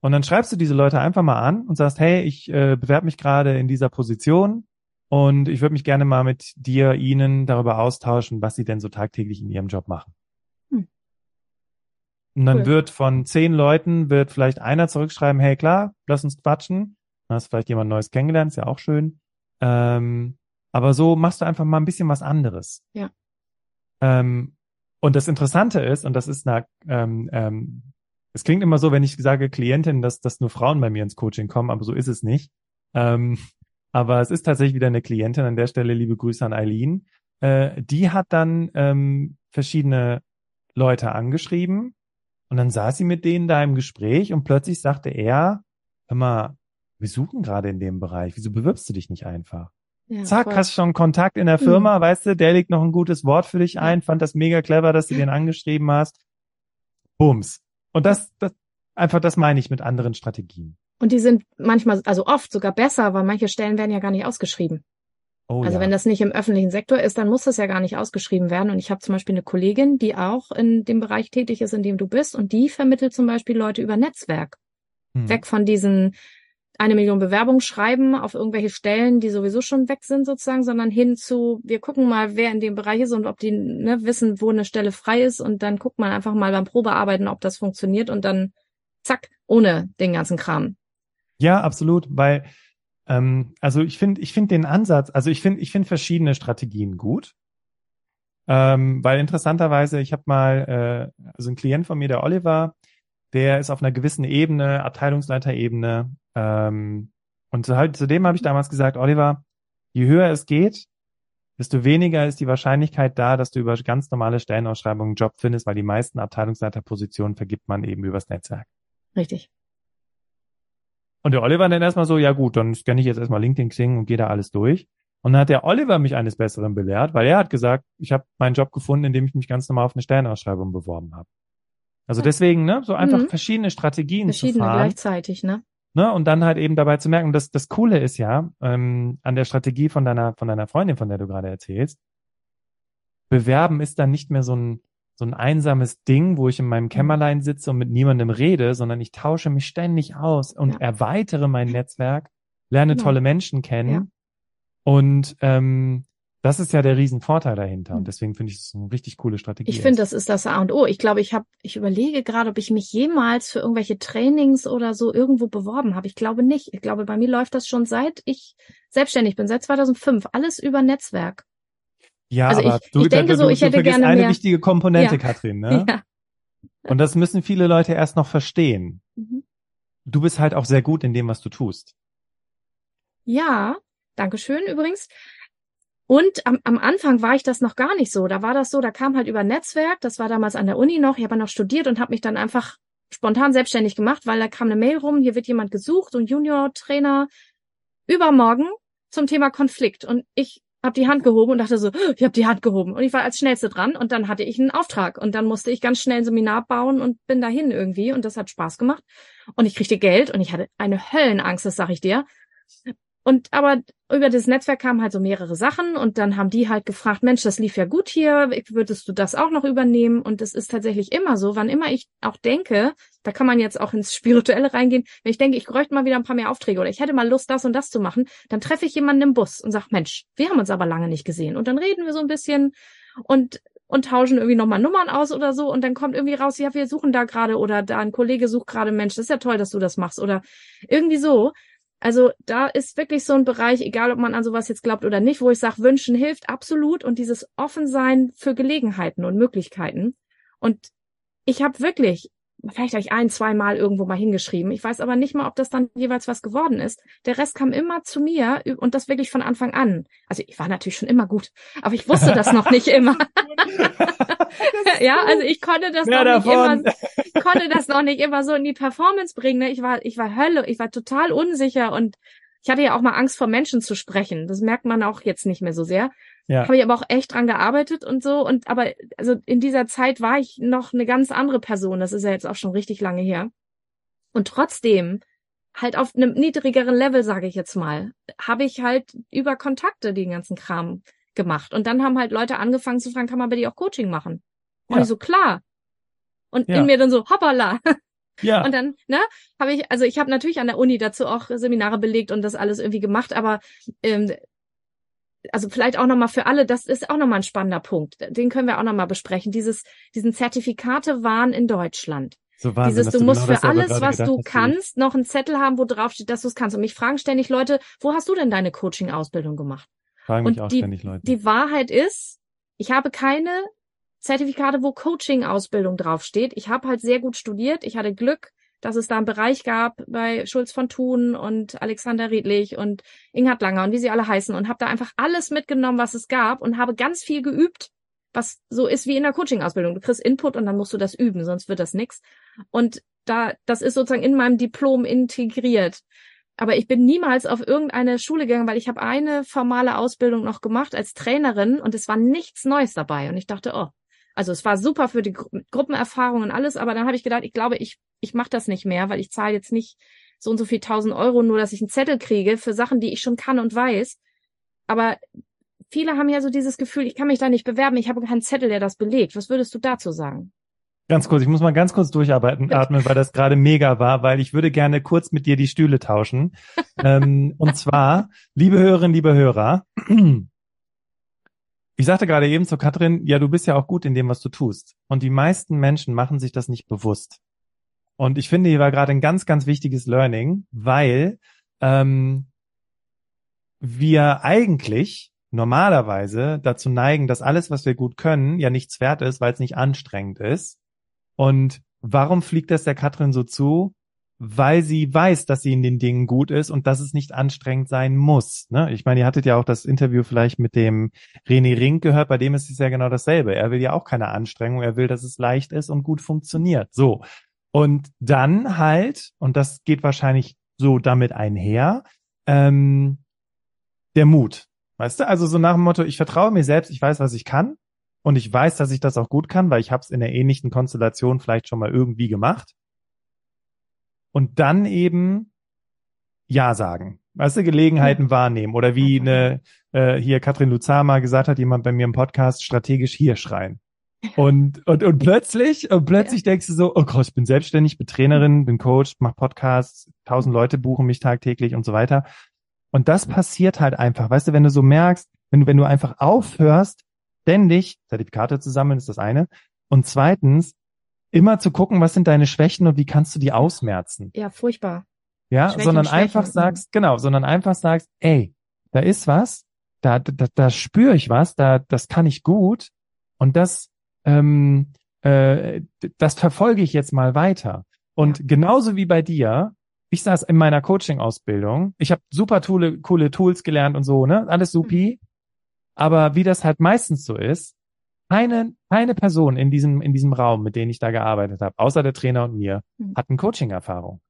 Und dann schreibst du diese Leute einfach mal an und sagst, hey, ich äh, bewerbe mich gerade in dieser Position und ich würde mich gerne mal mit dir, ihnen darüber austauschen, was sie denn so tagtäglich in ihrem Job machen. Und dann cool. wird von zehn Leuten, wird vielleicht einer zurückschreiben, hey klar, lass uns quatschen. Dann hast vielleicht jemand Neues kennengelernt, ist ja auch schön. Ähm, aber so machst du einfach mal ein bisschen was anderes. Ja. Ähm, und das Interessante ist, und das ist eine, ähm, ähm, es klingt immer so, wenn ich sage Klientin, dass, dass nur Frauen bei mir ins Coaching kommen, aber so ist es nicht. Ähm, aber es ist tatsächlich wieder eine Klientin an der Stelle, liebe Grüße an Eileen. Äh, die hat dann ähm, verschiedene Leute angeschrieben und dann saß sie mit denen da im Gespräch und plötzlich sagte er, hör mal, wir suchen gerade in dem Bereich, wieso bewirbst du dich nicht einfach? Ja, Zack, voll. hast schon Kontakt in der Firma, mhm. weißt du, der legt noch ein gutes Wort für dich ein, fand das mega clever, dass du den angeschrieben hast. Bums. Und das, das, einfach das meine ich mit anderen Strategien. Und die sind manchmal, also oft sogar besser, weil manche Stellen werden ja gar nicht ausgeschrieben. Oh, also ja. wenn das nicht im öffentlichen Sektor ist, dann muss das ja gar nicht ausgeschrieben werden. Und ich habe zum Beispiel eine Kollegin, die auch in dem Bereich tätig ist, in dem du bist, und die vermittelt zum Beispiel Leute über Netzwerk. Hm. Weg von diesen eine Million Bewerbungen schreiben auf irgendwelche Stellen, die sowieso schon weg sind sozusagen, sondern hin zu, wir gucken mal, wer in dem Bereich ist und ob die ne, wissen, wo eine Stelle frei ist und dann guckt man einfach mal beim Probearbeiten, ob das funktioniert und dann zack, ohne den ganzen Kram. Ja, absolut, weil ähm, also ich finde, ich finde den Ansatz, also ich finde, ich finde verschiedene Strategien gut. Ähm, weil interessanterweise, ich habe mal, äh, also ein Klient von mir, der Oliver, der ist auf einer gewissen Ebene, Abteilungsleiterebene. Ähm, und zu, halt, zudem habe ich damals gesagt, Oliver, je höher es geht, desto weniger ist die Wahrscheinlichkeit da, dass du über ganz normale Stellenausschreibungen einen Job findest, weil die meisten Abteilungsleiterpositionen vergibt man eben übers Netzwerk. Richtig. Und der Oliver dann erstmal so, ja gut, dann scanne ich jetzt erstmal LinkedIn, Xing und gehe da alles durch. Und dann hat der Oliver mich eines Besseren belehrt, weil er hat gesagt, ich habe meinen Job gefunden, indem ich mich ganz normal auf eine Stellenausschreibung beworben habe. Also deswegen, ne, so einfach mhm. verschiedene Strategien verschiedene zu fahren. gleichzeitig, ne? Ne, und dann halt eben dabei zu merken, dass das Coole ist ja ähm, an der Strategie von deiner von deiner Freundin, von der du gerade erzählst. Bewerben ist dann nicht mehr so ein so ein einsames Ding, wo ich in meinem mhm. Kämmerlein sitze und mit niemandem rede, sondern ich tausche mich ständig aus und ja. erweitere mein Netzwerk, lerne genau. tolle Menschen kennen. Ja. Und ähm, das ist ja der Riesenvorteil dahinter. Und mhm. deswegen finde ich es eine richtig coole Strategie. Ich finde, das ist das A und O. Ich glaube, ich habe, ich überlege gerade, ob ich mich jemals für irgendwelche Trainings oder so irgendwo beworben habe. Ich glaube nicht. Ich glaube, bei mir läuft das schon seit ich selbstständig bin, seit 2005. Alles über Netzwerk. Ja, also aber ich, du, ich denke du, so, ich hätte gerne eine mehr. wichtige Komponente, ja. Katrin. Ne? Ja. Und das müssen viele Leute erst noch verstehen. Mhm. Du bist halt auch sehr gut in dem, was du tust. Ja, Dankeschön übrigens. Und am, am Anfang war ich das noch gar nicht so. Da war das so, da kam halt über Netzwerk, das war damals an der Uni noch, ich habe noch studiert und habe mich dann einfach spontan selbstständig gemacht, weil da kam eine Mail rum, hier wird jemand gesucht und Junior-Trainer übermorgen zum Thema Konflikt. Und ich habe die Hand gehoben und dachte so, ich habe die Hand gehoben. Und ich war als schnellste dran und dann hatte ich einen Auftrag. Und dann musste ich ganz schnell ein Seminar bauen und bin dahin irgendwie. Und das hat Spaß gemacht. Und ich kriegte Geld und ich hatte eine Höllenangst, das sag ich dir. Und aber über das Netzwerk kamen halt so mehrere Sachen und dann haben die halt gefragt, Mensch, das lief ja gut hier, würdest du das auch noch übernehmen? Und es ist tatsächlich immer so, wann immer ich auch denke, da kann man jetzt auch ins Spirituelle reingehen, wenn ich denke, ich bräuchte mal wieder ein paar mehr Aufträge oder ich hätte mal Lust, das und das zu machen, dann treffe ich jemanden im Bus und sag, Mensch, wir haben uns aber lange nicht gesehen. Und dann reden wir so ein bisschen und und tauschen irgendwie nochmal Nummern aus oder so und dann kommt irgendwie raus, ja, wir suchen da gerade oder da ein Kollege sucht gerade, Mensch, das ist ja toll, dass du das machst oder irgendwie so. Also da ist wirklich so ein Bereich, egal ob man an sowas jetzt glaubt oder nicht, wo ich sage, wünschen hilft absolut und dieses Offensein für Gelegenheiten und Möglichkeiten. Und ich habe wirklich vielleicht habe ich ein, zwei Mal irgendwo mal hingeschrieben. Ich weiß aber nicht mal, ob das dann jeweils was geworden ist. Der Rest kam immer zu mir und das wirklich von Anfang an. Also ich war natürlich schon immer gut, aber ich wusste das noch nicht immer. ja, also ich konnte das Mehr noch davon. nicht immer, konnte das noch nicht immer so in die Performance bringen. Ne? Ich war, ich war Hölle, ich war total unsicher und ich hatte ja auch mal Angst vor Menschen zu sprechen. Das merkt man auch jetzt nicht mehr so sehr. Ja. Habe ich aber auch echt dran gearbeitet und so. Und aber also in dieser Zeit war ich noch eine ganz andere Person. Das ist ja jetzt auch schon richtig lange her. Und trotzdem halt auf einem niedrigeren Level, sage ich jetzt mal, habe ich halt über Kontakte den ganzen Kram gemacht. Und dann haben halt Leute angefangen zu fragen, kann man bei dir auch Coaching machen? Und ja. ich so, klar. Und ja. in mir dann so, hoppala. Ja. Und dann, ne, habe ich, also ich habe natürlich an der Uni dazu auch Seminare belegt und das alles irgendwie gemacht, aber ähm, also vielleicht auch nochmal für alle, das ist auch nochmal ein spannender Punkt. Den können wir auch nochmal besprechen. Dieses, diesen Zertifikate waren in Deutschland. So Wahnsinn, Dieses, du musst genau für alles, was du kannst, noch einen Zettel haben, wo drauf steht, dass du es kannst. Und mich fragen ständig Leute, wo hast du denn deine Coaching-Ausbildung gemacht? Fragen mich und auch die, ständig Leute. Die Wahrheit ist, ich habe keine Zertifikate, wo Coaching-Ausbildung draufsteht. Ich habe halt sehr gut studiert. Ich hatte Glück dass es da einen Bereich gab bei Schulz von Thun und Alexander Riedlich und Inghard Langer und wie sie alle heißen und habe da einfach alles mitgenommen, was es gab und habe ganz viel geübt, was so ist wie in der Coaching-Ausbildung. Du kriegst Input und dann musst du das üben, sonst wird das nix. Und da, das ist sozusagen in meinem Diplom integriert. Aber ich bin niemals auf irgendeine Schule gegangen, weil ich habe eine formale Ausbildung noch gemacht als Trainerin und es war nichts Neues dabei. Und ich dachte, oh, also es war super für die Gru Gruppenerfahrung und alles, aber dann habe ich gedacht, ich glaube, ich, ich mache das nicht mehr, weil ich zahle jetzt nicht so und so viel tausend Euro, nur dass ich einen Zettel kriege für Sachen, die ich schon kann und weiß. Aber viele haben ja so dieses Gefühl, ich kann mich da nicht bewerben, ich habe keinen Zettel, der das belegt. Was würdest du dazu sagen? Ganz kurz, ich muss mal ganz kurz durcharbeiten, atmen, weil das gerade mega war, weil ich würde gerne kurz mit dir die Stühle tauschen. ähm, und zwar, liebe Hörerinnen, liebe Hörer, ich sagte gerade eben zu Katrin, ja, du bist ja auch gut in dem, was du tust. Und die meisten Menschen machen sich das nicht bewusst. Und ich finde, hier war gerade ein ganz, ganz wichtiges Learning, weil ähm, wir eigentlich normalerweise dazu neigen, dass alles, was wir gut können, ja nichts wert ist, weil es nicht anstrengend ist. Und warum fliegt das der Katrin so zu? Weil sie weiß, dass sie in den Dingen gut ist und dass es nicht anstrengend sein muss. Ne? Ich meine, ihr hattet ja auch das Interview vielleicht mit dem René Rink gehört, bei dem ist es ja genau dasselbe. Er will ja auch keine Anstrengung, er will, dass es leicht ist und gut funktioniert. So. Und dann halt, und das geht wahrscheinlich so damit einher, ähm, der Mut. Weißt du, also so nach dem Motto, ich vertraue mir selbst, ich weiß, was ich kann und ich weiß, dass ich das auch gut kann, weil ich habe es in der ähnlichen Konstellation vielleicht schon mal irgendwie gemacht. Und dann eben Ja sagen. Weißt du, Gelegenheiten ja. wahrnehmen. Oder wie eine, äh, hier Katrin Luzama gesagt hat, jemand bei mir im Podcast, strategisch hier schreien. Und, und, und plötzlich, und plötzlich ja. denkst du so, oh Gott, ich bin selbstständig, bin Trainerin, bin Coach, mach Podcasts, tausend Leute buchen mich tagtäglich und so weiter. Und das passiert halt einfach. Weißt du, wenn du so merkst, wenn du, wenn du einfach aufhörst, ständig Zertifikate zusammen ist das eine. Und zweitens, immer zu gucken, was sind deine Schwächen und wie kannst du die ausmerzen. Ja, furchtbar. Ja, Schwächen, sondern Schwächen. einfach sagst, genau, sondern einfach sagst, ey, da ist was, da, da, da spüre ich was, da, das kann ich gut und das, ähm, äh, das verfolge ich jetzt mal weiter. Und ja. genauso wie bei dir, ich saß in meiner Coaching-Ausbildung, ich habe super coole, coole Tools gelernt und so, ne? Alles supi. Mhm. Aber wie das halt meistens so ist, keine, keine Person in diesem, in diesem Raum, mit denen ich da gearbeitet habe, außer der Trainer und mir, mhm. hatten Coaching-Erfahrung.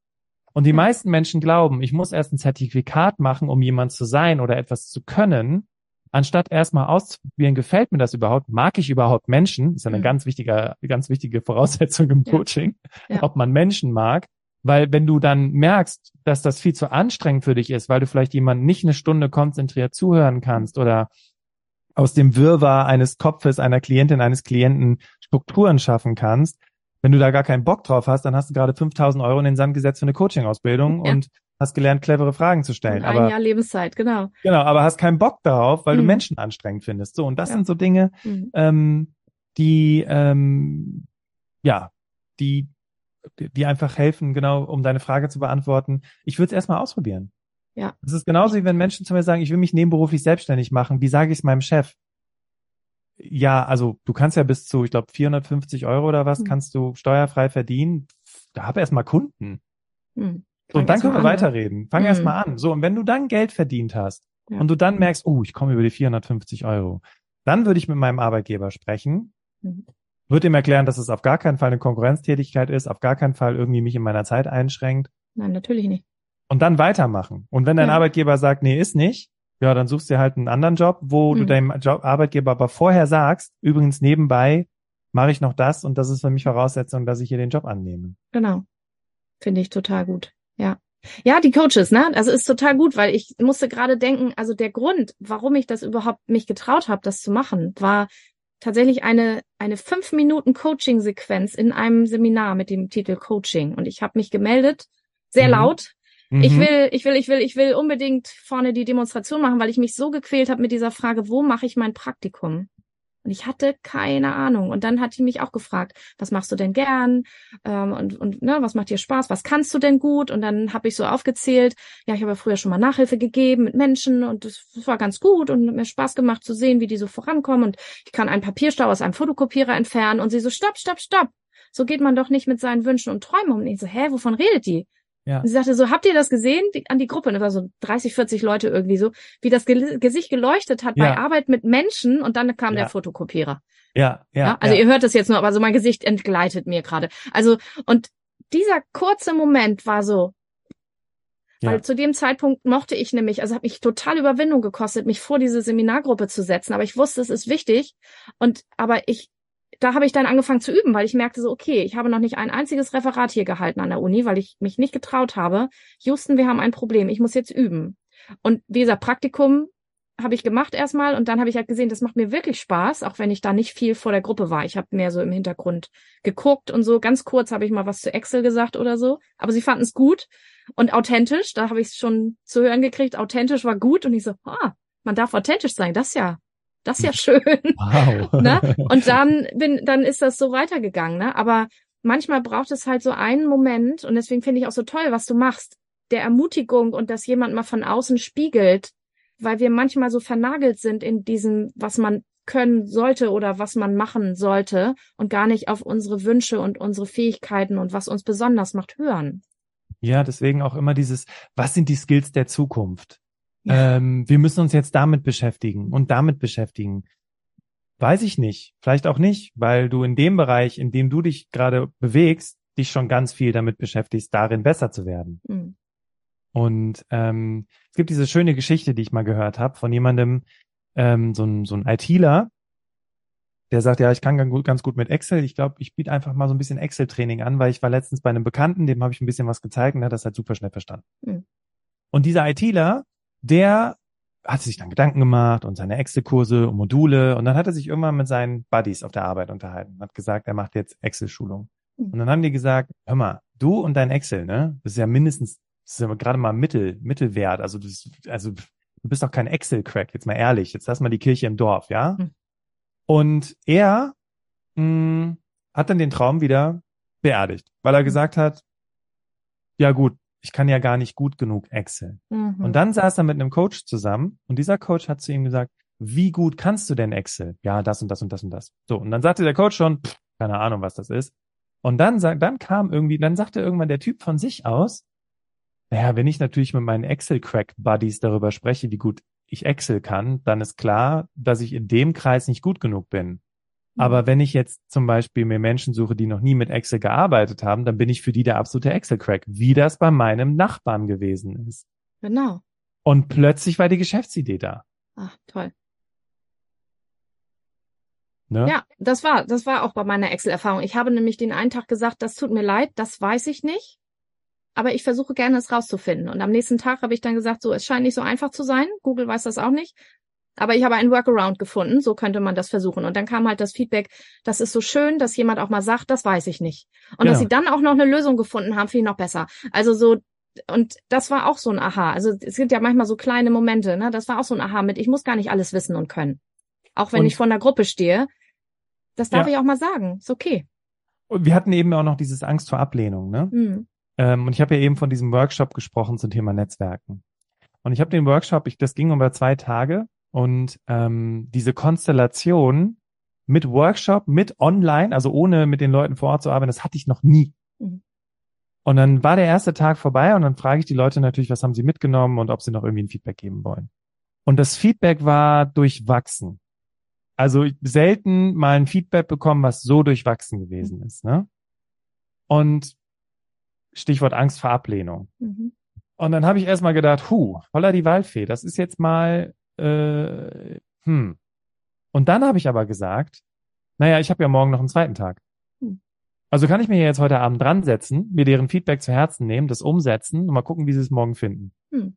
Und die meisten Menschen glauben, ich muss erst ein Zertifikat machen, um jemand zu sein oder etwas zu können, anstatt erstmal auszuprobieren, gefällt mir das überhaupt, mag ich überhaupt Menschen, ist ja eine mhm. ganz wichtige, ganz wichtige Voraussetzung im Coaching, ja. Ja. ob man Menschen mag. Weil wenn du dann merkst, dass das viel zu anstrengend für dich ist, weil du vielleicht jemanden nicht eine Stunde konzentriert zuhören kannst oder aus dem Wirrwarr eines Kopfes, einer Klientin, eines Klienten Strukturen schaffen kannst, wenn du da gar keinen Bock drauf hast, dann hast du gerade 5000 Euro in den Sand gesetzt für eine Coaching-Ausbildung ja. und hast gelernt, clevere Fragen zu stellen. Und ein aber, Jahr Lebenszeit, genau. Genau, aber hast keinen Bock darauf, weil mhm. du Menschen anstrengend findest. So, und das ja. sind so Dinge, mhm. ähm, die, ähm, ja, die, die einfach helfen, genau, um deine Frage zu beantworten. Ich würde es erstmal ausprobieren. Ja. Das ist genauso wie wenn Menschen zu mir sagen, ich will mich nebenberuflich selbstständig machen. Wie sage ich es meinem Chef? Ja, also du kannst ja bis zu, ich glaube, 450 Euro oder was, mhm. kannst du steuerfrei verdienen. Da hab erst mal Kunden. Mhm. So, und dann können wir an, ne? weiterreden. Fang mhm. erst mal an. So, und wenn du dann Geld verdient hast ja. und du dann merkst, oh, ich komme über die 450 Euro, dann würde ich mit meinem Arbeitgeber sprechen mhm würde ihm erklären, dass es auf gar keinen Fall eine Konkurrenztätigkeit ist, auf gar keinen Fall irgendwie mich in meiner Zeit einschränkt. Nein, natürlich nicht. Und dann weitermachen. Und wenn dein ja. Arbeitgeber sagt, nee, ist nicht, ja, dann suchst du halt einen anderen Job, wo mhm. du deinem Job Arbeitgeber aber vorher sagst, übrigens nebenbei mache ich noch das und das ist für mich Voraussetzung, dass ich hier den Job annehme. Genau. Finde ich total gut. Ja. Ja, die Coaches, ne? Also ist total gut, weil ich musste gerade denken, also der Grund, warum ich das überhaupt mich getraut habe, das zu machen, war, tatsächlich eine, eine fünf Minuten Coaching-Sequenz in einem Seminar mit dem Titel Coaching. Und ich habe mich gemeldet, sehr mhm. laut. Mhm. Ich will, ich will, ich will, ich will unbedingt vorne die Demonstration machen, weil ich mich so gequält habe mit dieser Frage, wo mache ich mein Praktikum? Und ich hatte keine Ahnung. Und dann hat die mich auch gefragt, was machst du denn gern? Ähm, und und ne, was macht dir Spaß? Was kannst du denn gut? Und dann habe ich so aufgezählt, ja, ich habe ja früher schon mal Nachhilfe gegeben mit Menschen und das, das war ganz gut und hat mir Spaß gemacht zu sehen, wie die so vorankommen. Und ich kann einen Papierstau aus einem Fotokopierer entfernen. Und sie so, stopp, stopp, stopp. So geht man doch nicht mit seinen Wünschen und Träumen um. Und ich so, hä, wovon redet die? Ja. Und sie sagte so, habt ihr das gesehen? Die, an die Gruppe, das war so 30, 40 Leute irgendwie so, wie das Ge Gesicht geleuchtet hat ja. bei Arbeit mit Menschen und dann kam ja. der Fotokopierer. Ja, ja. ja also ihr hört das jetzt nur, aber so mein Gesicht entgleitet mir gerade. Also, und dieser kurze Moment war so, weil zu dem Zeitpunkt mochte ich nämlich, also hat mich total Überwindung gekostet, mich vor diese Seminargruppe zu setzen. Aber ich wusste, es ist wichtig. Und aber ich da habe ich dann angefangen zu üben, weil ich merkte so, okay, ich habe noch nicht ein einziges Referat hier gehalten an der Uni, weil ich mich nicht getraut habe. Houston, wir haben ein Problem, ich muss jetzt üben. Und wie gesagt, Praktikum habe ich gemacht erstmal und dann habe ich halt gesehen, das macht mir wirklich Spaß, auch wenn ich da nicht viel vor der Gruppe war. Ich habe mehr so im Hintergrund geguckt und so. Ganz kurz habe ich mal was zu Excel gesagt oder so, aber sie fanden es gut und authentisch. Da habe ich es schon zu hören gekriegt. Authentisch war gut und ich so, ah, man darf authentisch sein. Das ja, das ist ja schön. Wow. ne? Und dann bin, dann ist das so weitergegangen. Ne? Aber manchmal braucht es halt so einen Moment und deswegen finde ich auch so toll, was du machst, der Ermutigung und dass jemand mal von außen spiegelt, weil wir manchmal so vernagelt sind in diesem, was man können sollte oder was man machen sollte und gar nicht auf unsere Wünsche und unsere Fähigkeiten und was uns besonders macht hören. Ja, deswegen auch immer dieses, was sind die Skills der Zukunft? Ja. Ähm, wir müssen uns jetzt damit beschäftigen und damit beschäftigen. Weiß ich nicht. Vielleicht auch nicht, weil du in dem Bereich, in dem du dich gerade bewegst, dich schon ganz viel damit beschäftigst, darin besser zu werden. Mhm. Und ähm, es gibt diese schöne Geschichte, die ich mal gehört habe von jemandem, ähm, so ein, so ein ITler, der sagt, ja, ich kann ganz gut, ganz gut mit Excel. Ich glaube, ich biete einfach mal so ein bisschen Excel-Training an, weil ich war letztens bei einem Bekannten, dem habe ich ein bisschen was gezeigt und der hat das halt super schnell verstanden. Mhm. Und dieser ITler, der hat sich dann Gedanken gemacht und seine Excel-Kurse und Module und dann hat er sich irgendwann mit seinen Buddies auf der Arbeit unterhalten, hat gesagt, er macht jetzt Excel-Schulung. Mhm. Und dann haben die gesagt, hör mal, du und dein Excel, ne, das ist ja mindestens das ist ja gerade mal Mittel, Mittelwert. Also das, also du bist doch kein Excel-Crack, jetzt mal ehrlich. Jetzt lass mal die Kirche im Dorf, ja? Hm. Und er mh, hm, hat dann den Traum wieder beerdigt, weil er hm. gesagt hat, ja gut, ich kann ja gar nicht gut genug Excel. Mhm. Und dann saß er mit einem Coach zusammen und dieser Coach hat zu ihm gesagt, wie gut kannst du denn Excel? Ja, das und das und das und das. So, und dann sagte der Coach schon, pff, keine Ahnung, was das ist. Und dann, dann kam irgendwie, dann sagte irgendwann der Typ von sich aus, naja, wenn ich natürlich mit meinen Excel-Crack-Buddies darüber spreche, wie gut ich Excel kann, dann ist klar, dass ich in dem Kreis nicht gut genug bin. Mhm. Aber wenn ich jetzt zum Beispiel mir Menschen suche, die noch nie mit Excel gearbeitet haben, dann bin ich für die der absolute Excel-Crack, wie das bei meinem Nachbarn gewesen ist. Genau. Und plötzlich war die Geschäftsidee da. Ach, toll. Ne? Ja, das war, das war auch bei meiner Excel-Erfahrung. Ich habe nämlich den einen Tag gesagt, das tut mir leid, das weiß ich nicht aber ich versuche gerne es rauszufinden. Und am nächsten Tag habe ich dann gesagt, so, es scheint nicht so einfach zu sein. Google weiß das auch nicht. Aber ich habe einen Workaround gefunden, so könnte man das versuchen. Und dann kam halt das Feedback, das ist so schön, dass jemand auch mal sagt, das weiß ich nicht. Und genau. dass sie dann auch noch eine Lösung gefunden haben, finde ich noch besser. Also so, und das war auch so ein Aha. Also es gibt ja manchmal so kleine Momente, ne? Das war auch so ein Aha mit, ich muss gar nicht alles wissen und können. Auch wenn und, ich vor einer Gruppe stehe. Das darf ja. ich auch mal sagen. Ist okay. Und wir hatten eben auch noch dieses Angst vor Ablehnung, ne? Mhm. Ähm, und ich habe ja eben von diesem Workshop gesprochen zum Thema Netzwerken. Und ich habe den Workshop, ich, das ging über zwei Tage und ähm, diese Konstellation mit Workshop, mit Online, also ohne mit den Leuten vor Ort zu arbeiten, das hatte ich noch nie. Mhm. Und dann war der erste Tag vorbei und dann frage ich die Leute natürlich, was haben sie mitgenommen und ob sie noch irgendwie ein Feedback geben wollen. Und das Feedback war durchwachsen. Also selten mal ein Feedback bekommen, was so durchwachsen gewesen ist. Ne? Und Stichwort Angst vor Ablehnung. Mhm. Und dann habe ich erstmal gedacht, hu, holla die Waldfee, das ist jetzt mal, äh, hm. Und dann habe ich aber gesagt, naja, ich habe ja morgen noch einen zweiten Tag. Hm. Also kann ich mir jetzt heute Abend dran setzen, mir deren Feedback zu Herzen nehmen, das umsetzen und mal gucken, wie sie es morgen finden. Hm.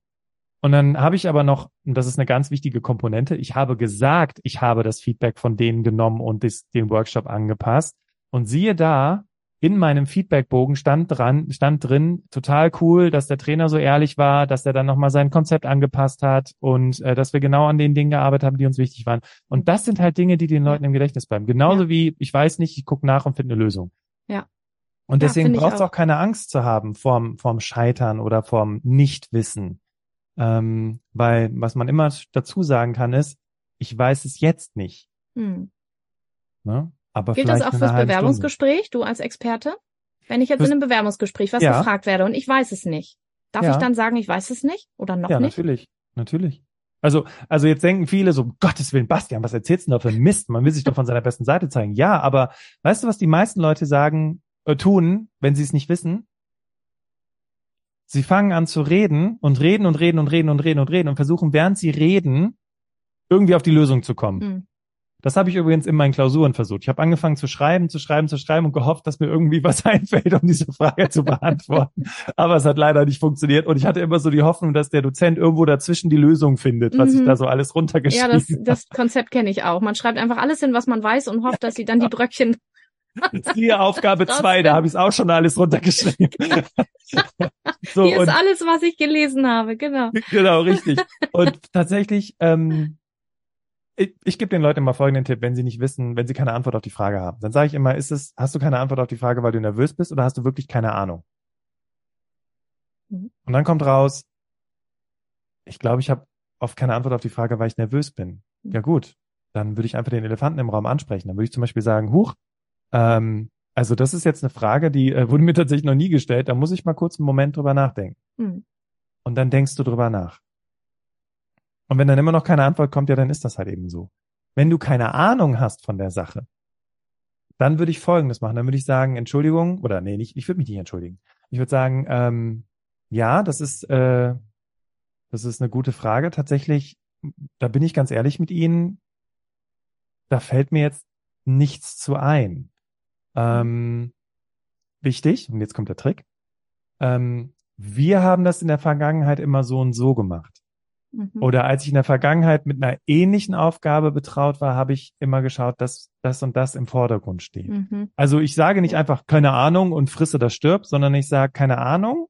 Und dann habe ich aber noch, und das ist eine ganz wichtige Komponente, ich habe gesagt, ich habe das Feedback von denen genommen und des, den Workshop angepasst. Und siehe da, in meinem Feedbackbogen stand dran, stand drin, total cool, dass der Trainer so ehrlich war, dass er dann nochmal sein Konzept angepasst hat und äh, dass wir genau an den Dingen gearbeitet haben, die uns wichtig waren. Und das sind halt Dinge, die den Leuten im Gedächtnis bleiben. Genauso ja. wie, ich weiß nicht, ich gucke nach und finde eine Lösung. Ja. Und deswegen ja, braucht es auch. auch keine Angst zu haben vorm, vorm Scheitern oder vorm Nichtwissen. Ähm, weil was man immer dazu sagen kann, ist, ich weiß es jetzt nicht. Hm. Ne? Aber Gilt das auch fürs Bewerbungsgespräch, Stunde. du als Experte? Wenn ich jetzt Fürs, in einem Bewerbungsgespräch was ja. gefragt werde und ich weiß es nicht, darf ja. ich dann sagen, ich weiß es nicht oder noch ja, nicht? Ja, natürlich, natürlich. Also, also jetzt denken viele so, Gottes Willen, Bastian, was erzählst du da für Mist? Man will sich doch von seiner besten Seite zeigen. Ja, aber weißt du, was die meisten Leute sagen, äh, tun, wenn sie es nicht wissen? Sie fangen an zu reden und reden und reden und reden und reden und reden und versuchen, während sie reden, irgendwie auf die Lösung zu kommen. Mhm. Das habe ich übrigens in meinen Klausuren versucht. Ich habe angefangen zu schreiben, zu schreiben, zu schreiben und gehofft, dass mir irgendwie was einfällt, um diese Frage zu beantworten. Aber es hat leider nicht funktioniert. Und ich hatte immer so die Hoffnung, dass der Dozent irgendwo dazwischen die Lösung findet, was mhm. ich da so alles runtergeschrieben habe. Ja, das, das Konzept kenne ich auch. Man schreibt einfach alles hin, was man weiß und hofft, dass sie dann die Bröckchen Siehe Aufgabe zwei, da habe ich es auch schon alles runtergeschrieben. so, Hier ist alles, was ich gelesen habe, genau. Genau, richtig. Und tatsächlich ähm, ich, ich gebe den Leuten immer folgenden Tipp, wenn sie nicht wissen, wenn sie keine Antwort auf die Frage haben. Dann sage ich immer, ist es, hast du keine Antwort auf die Frage, weil du nervös bist oder hast du wirklich keine Ahnung? Mhm. Und dann kommt raus, ich glaube, ich habe oft keine Antwort auf die Frage, weil ich nervös bin. Mhm. Ja gut, dann würde ich einfach den Elefanten im Raum ansprechen. Dann würde ich zum Beispiel sagen, huch, ähm, also das ist jetzt eine Frage, die äh, wurde mir tatsächlich noch nie gestellt. Da muss ich mal kurz einen Moment drüber nachdenken. Mhm. Und dann denkst du drüber nach. Und wenn dann immer noch keine Antwort kommt, ja, dann ist das halt eben so. Wenn du keine Ahnung hast von der Sache, dann würde ich Folgendes machen. Dann würde ich sagen, Entschuldigung, oder nee, nicht, ich würde mich nicht entschuldigen. Ich würde sagen, ähm, ja, das ist, äh, das ist eine gute Frage. Tatsächlich, da bin ich ganz ehrlich mit Ihnen. Da fällt mir jetzt nichts zu ein. Ähm, wichtig, und jetzt kommt der Trick. Ähm, wir haben das in der Vergangenheit immer so und so gemacht. Mhm. Oder als ich in der Vergangenheit mit einer ähnlichen Aufgabe betraut war, habe ich immer geschaut, dass das und das im Vordergrund steht. Mhm. Also ich sage nicht einfach keine Ahnung und frisse das stirbt, sondern ich sage keine Ahnung.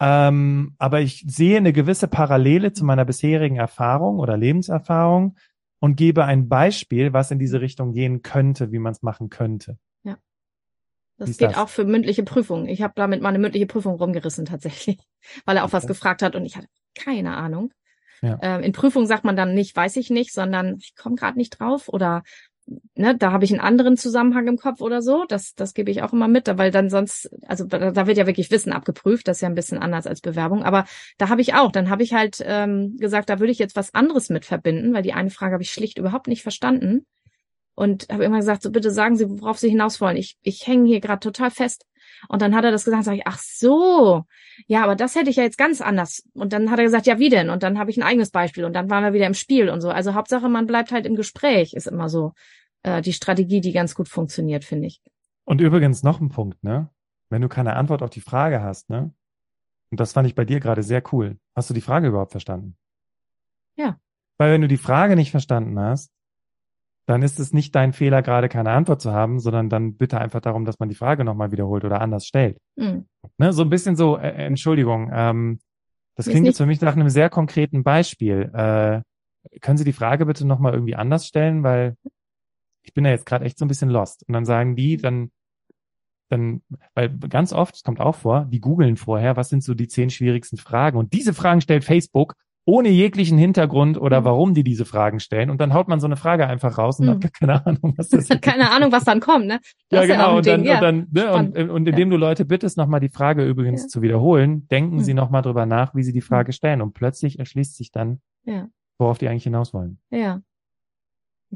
Ähm, aber ich sehe eine gewisse Parallele zu meiner bisherigen Erfahrung oder Lebenserfahrung und gebe ein Beispiel, was in diese Richtung gehen könnte, wie man es machen könnte. Das geht das? auch für mündliche Prüfungen. Ich habe damit mal eine mündliche Prüfung rumgerissen tatsächlich, weil er auch was Okay. gefragt hat und ich hatte keine Ahnung. Ja. Ähm, in Prüfung sagt man dann nicht, weiß ich nicht, sondern ich komme gerade nicht drauf oder ne, da habe ich einen anderen Zusammenhang im Kopf oder so. Das, das gebe ich auch immer mit, weil dann sonst, also da, da wird ja wirklich Wissen abgeprüft. Das ist ja ein bisschen anders als Bewerbung. Aber da habe ich auch, dann habe ich halt ähm, gesagt, da würde ich jetzt was anderes mit verbinden, weil die eine Frage habe ich schlicht überhaupt nicht verstanden und habe immer gesagt, so bitte sagen Sie, worauf Sie hinaus wollen. Ich, ich hänge hier gerade total fest. Und dann hat er das gesagt, sage ich, ach so, ja, aber das hätte ich ja jetzt ganz anders. Und dann hat er gesagt, ja, wie denn? Und dann habe ich ein eigenes Beispiel und dann waren wir wieder im Spiel und so. Also Hauptsache, man bleibt halt im Gespräch, ist immer so äh, die Strategie, die ganz gut funktioniert, finde ich. Und übrigens noch ein Punkt, ne? Wenn du keine Antwort auf die Frage hast, ne? Und das fand ich bei dir gerade sehr cool. Hast du die Frage überhaupt verstanden? Ja. Weil wenn du die Frage nicht verstanden hast, dann ist es nicht dein Fehler, gerade keine Antwort zu haben, sondern dann bitte einfach darum, dass man die Frage nochmal wiederholt oder anders stellt. Hm. Ne? So ein bisschen so, äh, Entschuldigung, ähm, das klingt jetzt für mich nach einem sehr konkreten Beispiel. Äh, können Sie die Frage bitte nochmal irgendwie anders stellen, weil ich bin da jetzt gerade echt so ein bisschen lost. Und dann sagen die, dann, dann, weil ganz oft, es kommt auch vor, die googeln vorher, was sind so die zehn schwierigsten Fragen. Und diese Fragen stellt Facebook ohne jeglichen Hintergrund oder Mhm. warum die diese Fragen stellen. Und dann haut man so eine Frage einfach raus und Mhm. hat gar keine Ahnung, was das ist. Keine Ahnung, was dann kommt, ne? Ja, Das auch genau. ein Und dann, ja. und dann, ne, und, und indem du Leute bittest, nochmal die Frage übrigens Ja. zu wiederholen, denken Hm. sie nochmal drüber nach, wie sie die Frage stellen. Und plötzlich erschließt sich dann, Ja. worauf die eigentlich hinaus wollen. Ja.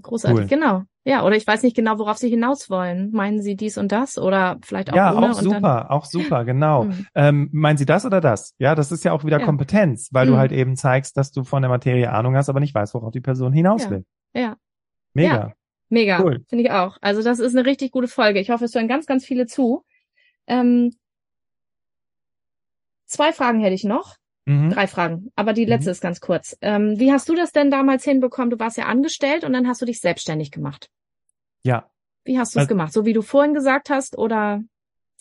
Großartig, Cool. genau. Ja, oder ich weiß nicht genau, worauf Sie hinaus wollen. Meinen Sie dies und das oder vielleicht auch ja, auch super, auch super, genau. Dann, Hm. Ähm, meinen Sie das oder das? Ja, das ist ja auch wieder Ja. Kompetenz, weil du Mhm. halt eben zeigst, dass du von der Materie Ahnung hast, aber nicht weißt, worauf die Person hinaus Ja. will. Ja. Mega. Mega, Cool. finde ich auch. Also das ist eine richtig gute Folge. Ich hoffe, es hören ganz, ganz viele zu. Ähm, zwei Fragen hätte ich noch. Mhm. Drei Fragen. Aber die Mhm. letzte ist ganz kurz. Ähm, wie hast du das denn damals hinbekommen? Du warst ja angestellt und dann hast du dich selbstständig gemacht. Ja. Wie hast du es Also- gemacht? So wie du vorhin gesagt hast oder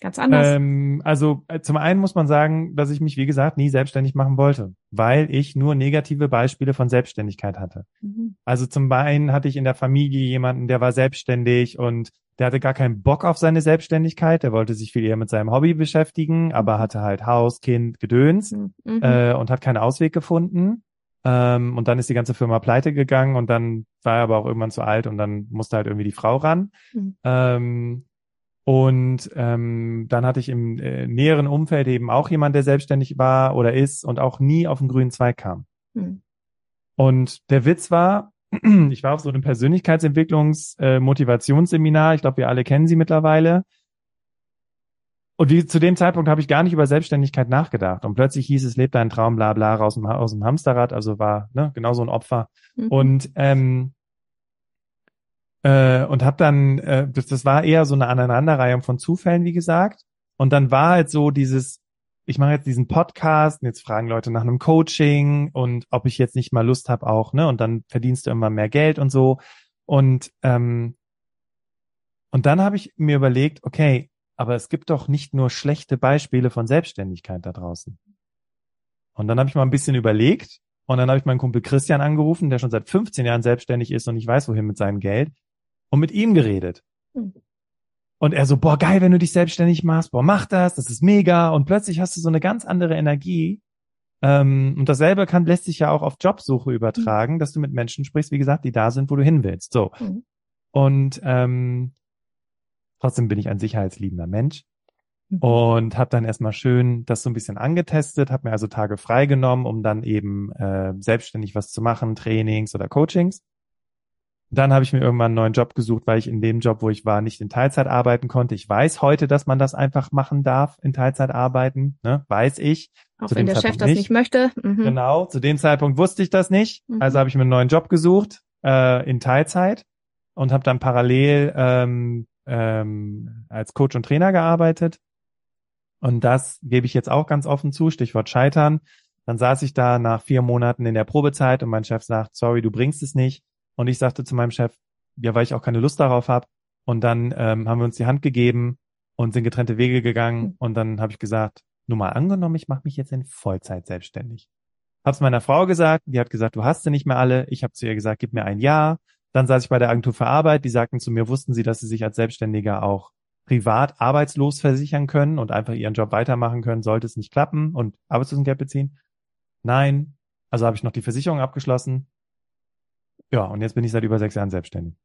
ganz anders? Ähm, also äh, zum einen muss man sagen, dass ich mich, wie gesagt, nie selbstständig machen wollte, weil ich nur negative Beispiele von Selbstständigkeit hatte. Mhm. Also zum einen hatte ich in der Familie jemanden, der war selbstständig und der hatte gar keinen Bock auf seine Selbstständigkeit. Der wollte sich viel eher mit seinem Hobby beschäftigen, aber hatte halt Haus, Kind, Gedöns Mhm. Mhm. äh, und hat keinen Ausweg gefunden. Ähm, und dann ist die ganze Firma pleite gegangen und dann war er aber auch irgendwann zu alt und dann musste halt irgendwie die Frau ran. Mhm. Ähm, und ähm, dann hatte ich im äh, näheren Umfeld eben auch jemand, der selbstständig war oder ist und auch nie auf den grünen Zweig kam. Mhm. Und der Witz war, ich war auf so einem Persönlichkeitsentwicklungs-Motivationsseminar. Ich glaube, wir alle kennen sie mittlerweile. Und wie, zu dem Zeitpunkt habe ich gar nicht über Selbstständigkeit nachgedacht. Und plötzlich hieß es, lebt dein Traum, bla bla, raus dem, aus dem Hamsterrad. Also war ne, genau so ein Opfer. Mhm. Und ähm, äh, und habe dann, äh, das, das war eher so eine Aneinanderreihung von Zufällen, wie gesagt. Und dann war halt so dieses, ich mache jetzt diesen Podcast und jetzt fragen Leute nach einem Coaching und ob ich jetzt nicht mal Lust habe auch, ne? Und dann verdienst du immer mehr Geld und so. Und ähm, und dann habe ich mir überlegt, okay, aber es gibt doch nicht nur schlechte Beispiele von Selbstständigkeit da draußen. Und dann habe ich mal ein bisschen überlegt und dann habe ich meinen Kumpel Christian angerufen, der schon seit 15 Jahren selbstständig ist und ich weiß wohin mit seinem Geld und mit ihm geredet. Hm. Und er so, boah, geil, wenn du dich selbstständig machst, boah, mach das, das ist mega. Und plötzlich hast du so eine ganz andere Energie Ähm, und dasselbe kann, lässt sich ja auch auf Jobsuche übertragen, mhm. dass du mit Menschen sprichst, wie gesagt, die da sind, wo du hin willst. So. Mhm. Und ähm, trotzdem bin ich ein sicherheitsliebender Mensch. Mhm. Und habe dann erstmal schön das so ein bisschen angetestet, habe mir also Tage freigenommen, um dann eben äh, selbstständig was zu machen, Trainings oder Coachings. Dann habe ich mir irgendwann einen neuen Job gesucht, weil ich in dem Job, wo ich war, nicht in Teilzeit arbeiten konnte. Ich weiß heute, dass man das einfach machen darf, in Teilzeit arbeiten, ne? weiß ich. Auch zu wenn der Zeitpunkt Chef das nicht, nicht möchte. Mhm. Genau, zu dem Zeitpunkt wusste ich das nicht. Mhm. Also habe ich mir einen neuen Job gesucht äh, in Teilzeit und habe dann parallel ähm, ähm, als Coach und Trainer gearbeitet. Und das gebe ich jetzt auch ganz offen zu, Stichwort Scheitern. Dann saß ich da nach vier Monaten in der Probezeit und mein Chef sagt, sorry, du bringst es nicht. Und ich sagte zu meinem Chef, ja, weil ich auch keine Lust darauf habe. Und dann ähm, haben wir uns die Hand gegeben und sind getrennte Wege gegangen. Mhm. Und dann habe ich gesagt, nur mal angenommen, ich mache mich jetzt in Vollzeit selbstständig. Hab's meiner Frau gesagt, die hat gesagt, du hast sie nicht mehr alle. Ich habe zu ihr gesagt, gib mir ein Jahr. Dann saß ich bei der Agentur für Arbeit, die sagten zu mir, wussten sie, dass sie sich als Selbstständiger auch privat arbeitslos versichern können und einfach ihren Job weitermachen können, sollte es nicht klappen und Arbeitslosengeld beziehen. Nein, also habe ich noch die Versicherung abgeschlossen, ja, und jetzt bin ich seit über sechs Jahren selbstständig.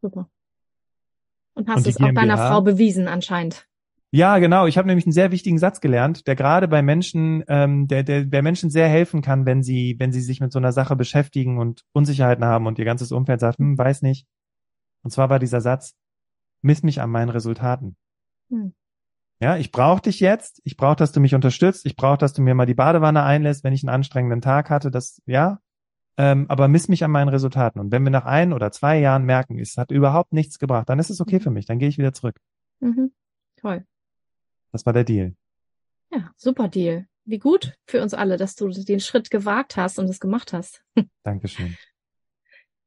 Super. Und hast und es auch deiner Frau bewiesen anscheinend. Ja, genau. Ich habe nämlich einen sehr wichtigen Satz gelernt, der gerade bei Menschen, ähm, der, der, der Menschen sehr helfen kann, wenn sie, wenn sie sich mit so einer Sache beschäftigen und Unsicherheiten haben und ihr ganzes Umfeld sagt, hm, weiß nicht. Und zwar war dieser Satz, miss mich an meinen Resultaten. Hm. Ja, ich brauche dich jetzt. Ich brauche, dass du mich unterstützt. Ich brauche, dass du mir mal die Badewanne einlässt, wenn ich einen anstrengenden Tag hatte. Das, ja, ähm, aber miss mich an meinen Resultaten. Und wenn wir nach ein oder zwei Jahren merken, es hat überhaupt nichts gebracht, dann ist es okay mhm. für mich, dann gehe ich wieder zurück. Mhm. Toll. Das war der Deal. Ja, super Deal. Wie gut für uns alle, dass du den Schritt gewagt hast und es gemacht hast. Dankeschön.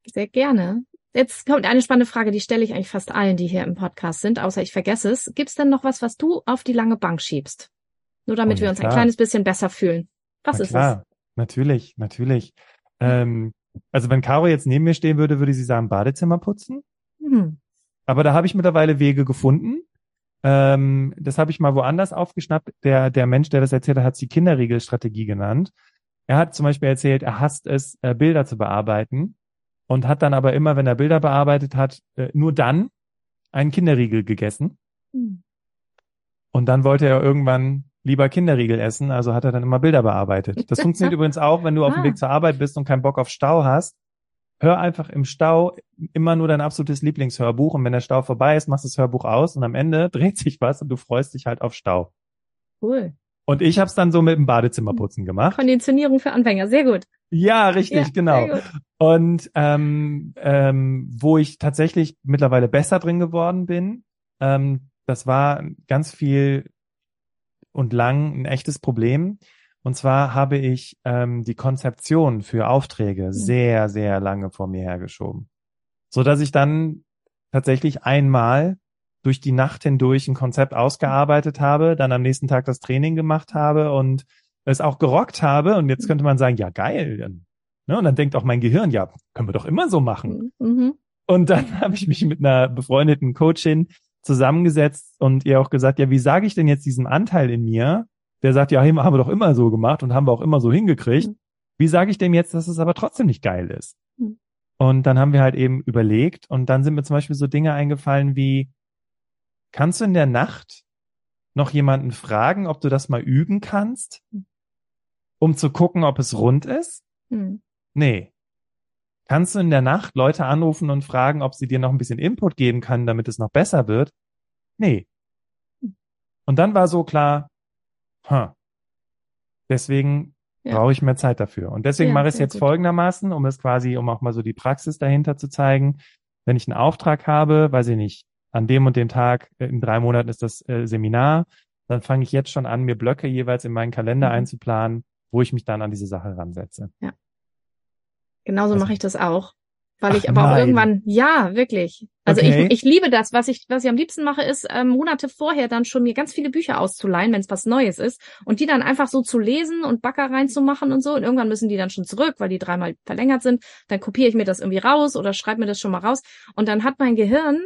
Sehr gerne. Jetzt kommt eine spannende Frage, die stelle ich eigentlich fast allen, die hier im Podcast sind, außer ich vergesse es. Gibt es denn noch was, was du auf die lange Bank schiebst? Nur damit oh, wir uns klar. ein kleines bisschen besser fühlen. Was Na, ist klar. es? Natürlich, natürlich. Ähm, also wenn Caro jetzt neben mir stehen würde, würde sie sagen, Badezimmer putzen. Mhm. Aber da habe ich mittlerweile Wege gefunden. Ähm, das habe ich mal woanders aufgeschnappt. Der, der Mensch, der das erzählt hat, hat die Kinderriegelstrategie genannt. Er hat zum Beispiel erzählt, er hasst es, äh, Bilder zu bearbeiten und hat dann aber immer, wenn er Bilder bearbeitet hat, äh, nur dann einen Kinderriegel gegessen. Mhm. Und dann wollte er irgendwann lieber Kinderriegel essen, also hat er dann immer Bilder bearbeitet. Das funktioniert übrigens auch, wenn du auf dem ah. Weg zur Arbeit bist und keinen Bock auf Stau hast. Hör einfach im Stau immer nur dein absolutes Lieblingshörbuch und wenn der Stau vorbei ist, machst du das Hörbuch aus und am Ende dreht sich was und du freust dich halt auf Stau. Cool. Und ich habe es dann so mit dem Badezimmerputzen gemacht. Konditionierung für Anfänger, sehr gut. Ja, richtig, ja, genau. Und ähm, ähm, wo ich tatsächlich mittlerweile besser drin geworden bin, ähm, das war ganz viel und lang ein echtes Problem. Und zwar habe ich ähm, die Konzeption für Aufträge mhm. sehr, sehr lange vor mir hergeschoben. So dass ich dann tatsächlich einmal durch die Nacht hindurch ein Konzept ausgearbeitet habe, dann am nächsten Tag das Training gemacht habe und es auch gerockt habe. Und jetzt könnte man sagen, ja, geil. Ne? Und dann denkt auch mein Gehirn, ja, können wir doch immer so machen. Mhm. mhm. Und dann habe ich mich mit einer befreundeten Coachin zusammengesetzt und ihr auch gesagt, ja, wie sage ich denn jetzt diesem Anteil in mir, der sagt, ja, haben wir doch immer so gemacht und haben wir auch immer so hingekriegt. Mhm. Wie sage ich dem jetzt, dass es aber trotzdem nicht geil ist? Mhm. Und dann haben wir halt eben überlegt und dann sind mir zum Beispiel so Dinge eingefallen wie, kannst du in der Nacht noch jemanden fragen, ob du das mal üben kannst, hm. um zu gucken, ob es rund ist? Mhm. Nee. Kannst du in der Nacht Leute anrufen und fragen, ob sie dir noch ein bisschen Input geben kann, damit es noch besser wird? Nee. Und dann war so klar, huh, deswegen ja. brauche ich mehr Zeit dafür. Und deswegen ja, mache ich es jetzt gut. folgendermaßen, um es quasi, um auch mal so die Praxis dahinter zu zeigen. Wenn ich einen Auftrag habe, weiß ich nicht, an dem und dem Tag, äh, in drei Monaten ist das äh, Seminar, dann fange ich jetzt schon an, mir Blöcke jeweils in meinen Kalender mhm. einzuplanen, wo ich mich dann an diese Sache ransetze. Ja. Genauso mache ich das auch. Weil ich aber nein. auch irgendwann, ja, wirklich. Also okay. ich, ich liebe das. Was ich, was ich am liebsten mache, ist ähm, Monate vorher dann schon mir ganz viele Bücher auszuleihen, wenn es was Neues ist, und die dann einfach so zu lesen und Backer reinzumachen und so. Und irgendwann müssen die dann schon zurück, weil die dreimal verlängert sind. Dann kopiere ich mir das irgendwie raus oder schreibe mir das schon mal raus. Und dann hat mein Gehirn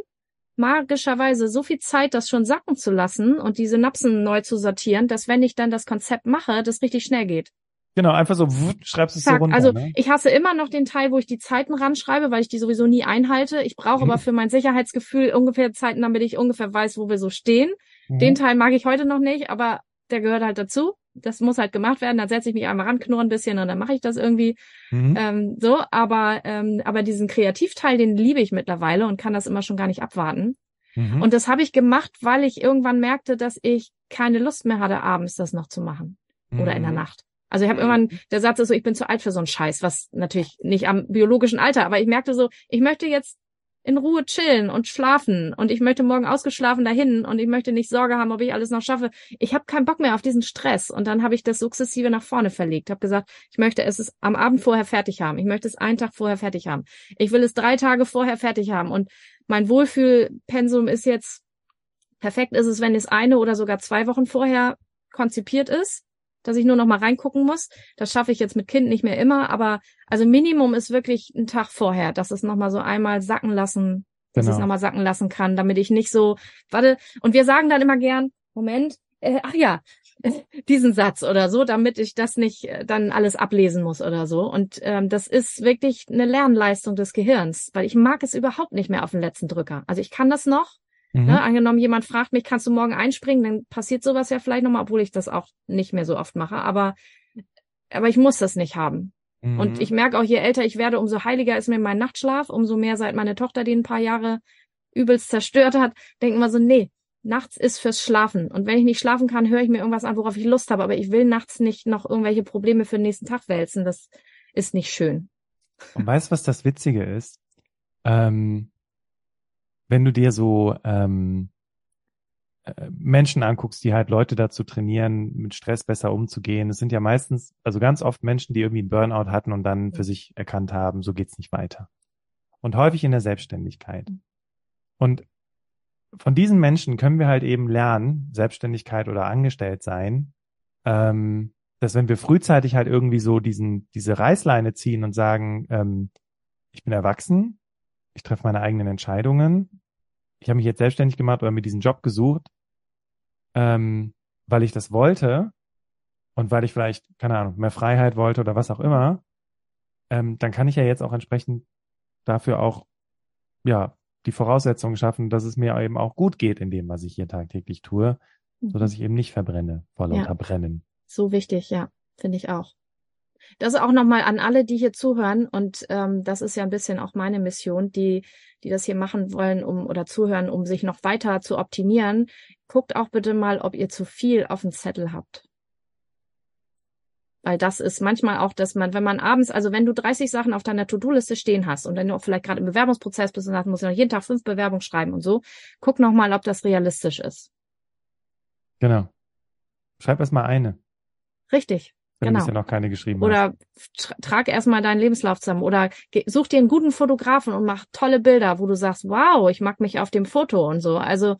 magischerweise so viel Zeit, das schon sacken zu lassen und die Synapsen neu zu sortieren, dass wenn ich dann das Konzept mache, das richtig schnell geht. Genau, einfach so wutt, schreibst es so runter. Also ne? ich hasse immer noch den Teil, wo ich die Zeiten ranschreibe, weil ich die sowieso nie einhalte. Ich brauche Mhm. aber für mein Sicherheitsgefühl ungefähr Zeiten, damit ich ungefähr weiß, wo wir so stehen. Mhm. Den Teil mag ich heute noch nicht, aber der gehört halt dazu. Das muss halt gemacht werden. Dann setze ich mich einmal ran, knurre ein bisschen und dann mache ich das irgendwie Mhm. ähm, so. Aber ähm, aber diesen Kreativteil, den liebe ich mittlerweile und kann das immer schon gar nicht abwarten. Mhm. Und das habe ich gemacht, weil ich irgendwann merkte, dass ich keine Lust mehr hatte, abends das noch zu machen oder in der Mhm. Nacht. Also ich habe irgendwann, der Satz ist so, ich bin zu alt für so einen Scheiß, was natürlich nicht am biologischen Alter, aber ich merkte so, ich möchte jetzt in Ruhe chillen und schlafen und ich möchte morgen ausgeschlafen dahin und ich möchte nicht Sorge haben, ob ich alles noch schaffe. Ich habe keinen Bock mehr auf diesen Stress und dann habe ich das sukzessive nach vorne verlegt. Habe gesagt, ich möchte es am Abend vorher fertig haben. Ich möchte es einen Tag vorher fertig haben. Ich will es drei Tage vorher fertig haben und mein Wohlfühlpensum ist jetzt perfekt ist es, wenn es eine oder sogar zwei Wochen vorher konzipiert ist dass ich nur noch mal reingucken muss. Das schaffe ich jetzt mit Kind nicht mehr immer, aber also Minimum ist wirklich ein Tag vorher, dass es noch mal so einmal sacken lassen, dass Genau. ich es noch mal sacken lassen kann, damit ich nicht so, warte, und wir sagen dann immer gern, Moment, äh, ach ja, diesen Satz oder so, damit ich das nicht äh, dann alles ablesen muss oder so. Und ähm, das ist wirklich eine Lernleistung des Gehirns, weil ich mag es überhaupt nicht mehr auf den letzten Drücker. Also ich kann das noch, Mhm. Ne, angenommen, jemand fragt mich, kannst du morgen einspringen, dann passiert sowas ja vielleicht nochmal, obwohl ich das auch nicht mehr so oft mache. Aber, aber ich muss das nicht haben. Mhm. Und ich merke auch, je älter ich werde, umso heiliger ist mir mein Nachtschlaf, umso mehr seit meine Tochter den ein paar Jahre übelst zerstört hat, denken wir so, nee, nachts ist fürs Schlafen. Und wenn ich nicht schlafen kann, höre ich mir irgendwas an, worauf ich Lust habe. Aber ich will nachts nicht noch irgendwelche Probleme für den nächsten Tag wälzen. Das ist nicht schön. Und weißt du, was das Witzige ist? Ähm, wenn du dir so ähm, äh, Menschen anguckst, die halt Leute dazu trainieren, mit Stress besser umzugehen, es sind ja meistens, also ganz oft Menschen, die irgendwie einen Burnout hatten und dann für sich erkannt haben, so geht's nicht weiter. Und häufig in der Selbstständigkeit. Und von diesen Menschen können wir halt eben lernen, Selbstständigkeit oder angestellt sein, ähm, dass wenn wir frühzeitig halt irgendwie so diesen, diese Reißleine ziehen und sagen, ähm, ich bin erwachsen, ich treffe meine eigenen Entscheidungen, ich habe mich jetzt selbstständig gemacht oder mir diesen Job gesucht, ähm, weil ich das wollte und weil ich vielleicht, keine Ahnung, mehr Freiheit wollte oder was auch immer, ähm, dann kann ich ja jetzt auch entsprechend dafür auch, ja, die Voraussetzungen schaffen, dass es mir eben auch gut geht in dem, was ich hier tagtäglich tue, so dass ich eben nicht verbrenne vor Ja. lauter Brennen. So wichtig, ja, finde ich auch. Das auch nochmal an alle, die hier zuhören und ähm, das ist ja ein bisschen auch meine Mission, die, die das hier machen wollen, um oder zuhören, um sich noch weiter zu optimieren. Guckt auch bitte mal, ob ihr zu viel auf dem Zettel habt. Weil das ist manchmal auch, dass man, wenn man abends, also wenn du 30 Sachen auf deiner To-Do-Liste stehen hast und dann auch vielleicht gerade im Bewerbungsprozess bist und sagst, musst du noch jeden Tag fünf Bewerbungen schreiben und so, guck noch mal, ob das realistisch ist. Genau. Schreib erst mal eine, Richtig. Wenn Genau. du bisher noch keine geschrieben hast. Oder tra trag erstmal deinen Lebenslauf zusammen oder such dir einen guten Fotografen und mach tolle Bilder, wo du sagst, wow, ich mag mich auf dem Foto und so. Also,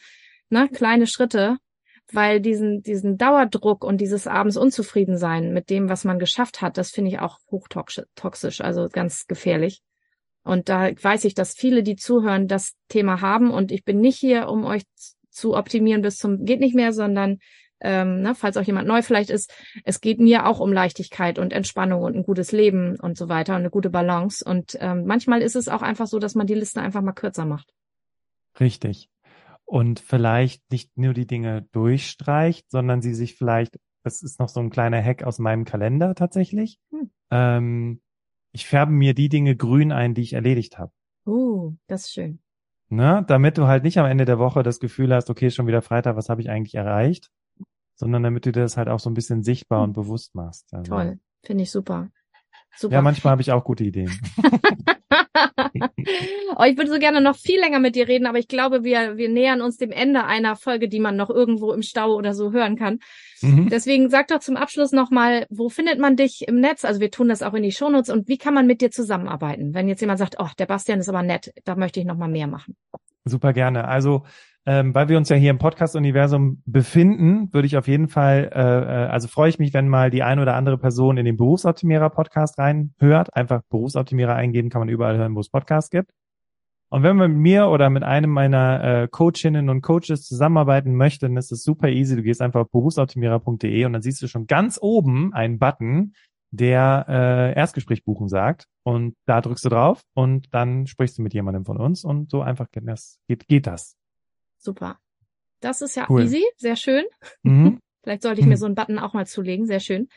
ne, kleine Schritte, weil diesen, diesen Dauerdruck und dieses abends unzufrieden sein mit dem, was man geschafft hat, das finde ich auch hochtoxisch, also ganz gefährlich. Und da weiß ich, dass viele, die zuhören, das Thema haben und ich bin nicht hier, um euch zu optimieren bis zum geht nicht mehr, sondern ähm, ne, falls auch jemand neu vielleicht ist, es geht mir auch um Leichtigkeit und Entspannung und ein gutes Leben und so weiter und eine gute Balance. Und ähm, manchmal ist es auch einfach so, dass man die Liste einfach mal kürzer macht. Richtig. Und vielleicht nicht nur die Dinge durchstreicht, sondern sie sich vielleicht, das ist noch so ein kleiner Hack aus meinem Kalender tatsächlich. Hm. Ähm, ich färbe mir die Dinge grün ein, die ich erledigt habe. Uh, das ist schön. Ne? Damit du halt nicht am Ende der Woche das Gefühl hast, okay, ist schon wieder Freitag, was habe ich eigentlich erreicht? Sondern damit du dir das halt auch so ein bisschen sichtbar und bewusst machst. Also, Toll. Finde ich super. Super. Ja, manchmal habe ich auch gute Ideen. oh, ich würde so gerne noch viel länger mit dir reden, aber ich glaube, wir, wir nähern uns dem Ende einer Folge, die man noch irgendwo im Stau oder so hören kann. Mhm. Deswegen sag doch zum Abschluss nochmal, wo findet man dich im Netz? Also wir tun das auch in die Shownotes und wie kann man mit dir zusammenarbeiten? Wenn jetzt jemand sagt, oh, der Bastian ist aber nett, da möchte ich nochmal mehr machen. Super gerne. Also, ähm, weil wir uns ja hier im Podcast-Universum befinden, würde ich auf jeden Fall, äh, äh, also freue ich mich, wenn mal die eine oder andere Person in den Berufsoptimierer-Podcast reinhört. Einfach Berufsoptimierer eingeben, kann man überall hören, wo es Podcasts gibt. Und wenn man mit mir oder mit einem meiner äh, Coachinnen und Coaches zusammenarbeiten möchte, dann ist es super easy. Du gehst einfach auf berufsoptimierer.de und dann siehst du schon ganz oben einen Button, der äh, Erstgespräch buchen sagt. Und da drückst du drauf und dann sprichst du mit jemandem von uns und so einfach geht geht das. Super. Das ist ja Cool. easy, sehr schön. Mhm. Vielleicht sollte ich mir Hm. so einen Button auch mal zulegen, sehr schön.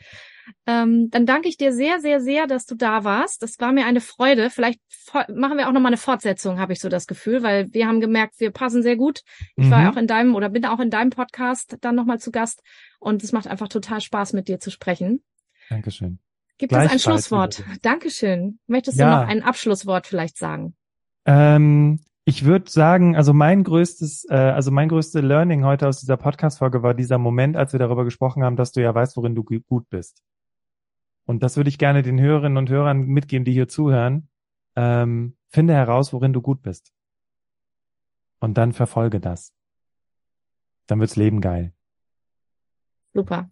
Ähm, dann danke ich dir sehr, sehr, sehr, dass du da warst. Das war mir eine Freude. Vielleicht machen wir auch noch mal eine Fortsetzung, habe ich so das Gefühl, weil wir haben gemerkt, wir passen sehr gut. Ich war Mhm. auch in deinem oder bin auch in deinem Podcast dann noch mal zu Gast und es macht einfach total Spaß, mit dir zu sprechen. Dankeschön. Gibt es ein Schlusswort? Dankeschön. Möchtest Ja. du noch ein Abschlusswort vielleicht sagen? Ähm, ich würde sagen, also mein größtes, äh, also mein größte Learning heute aus dieser Podcast-Folge war dieser Moment, als wir darüber gesprochen haben, dass du ja weißt, worin du gu- gut bist. Und das würde ich gerne den Hörerinnen und Hörern mitgeben, die hier zuhören. Ähm, finde heraus, worin du gut bist. Und dann verfolge das. Dann wirds Leben geil. Super.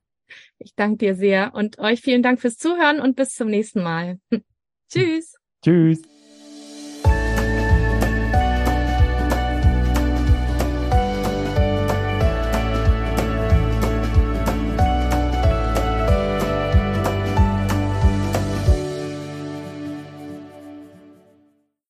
Ich danke dir sehr und euch vielen Dank fürs Zuhören und bis zum nächsten Mal. Tschüss. Tschüss.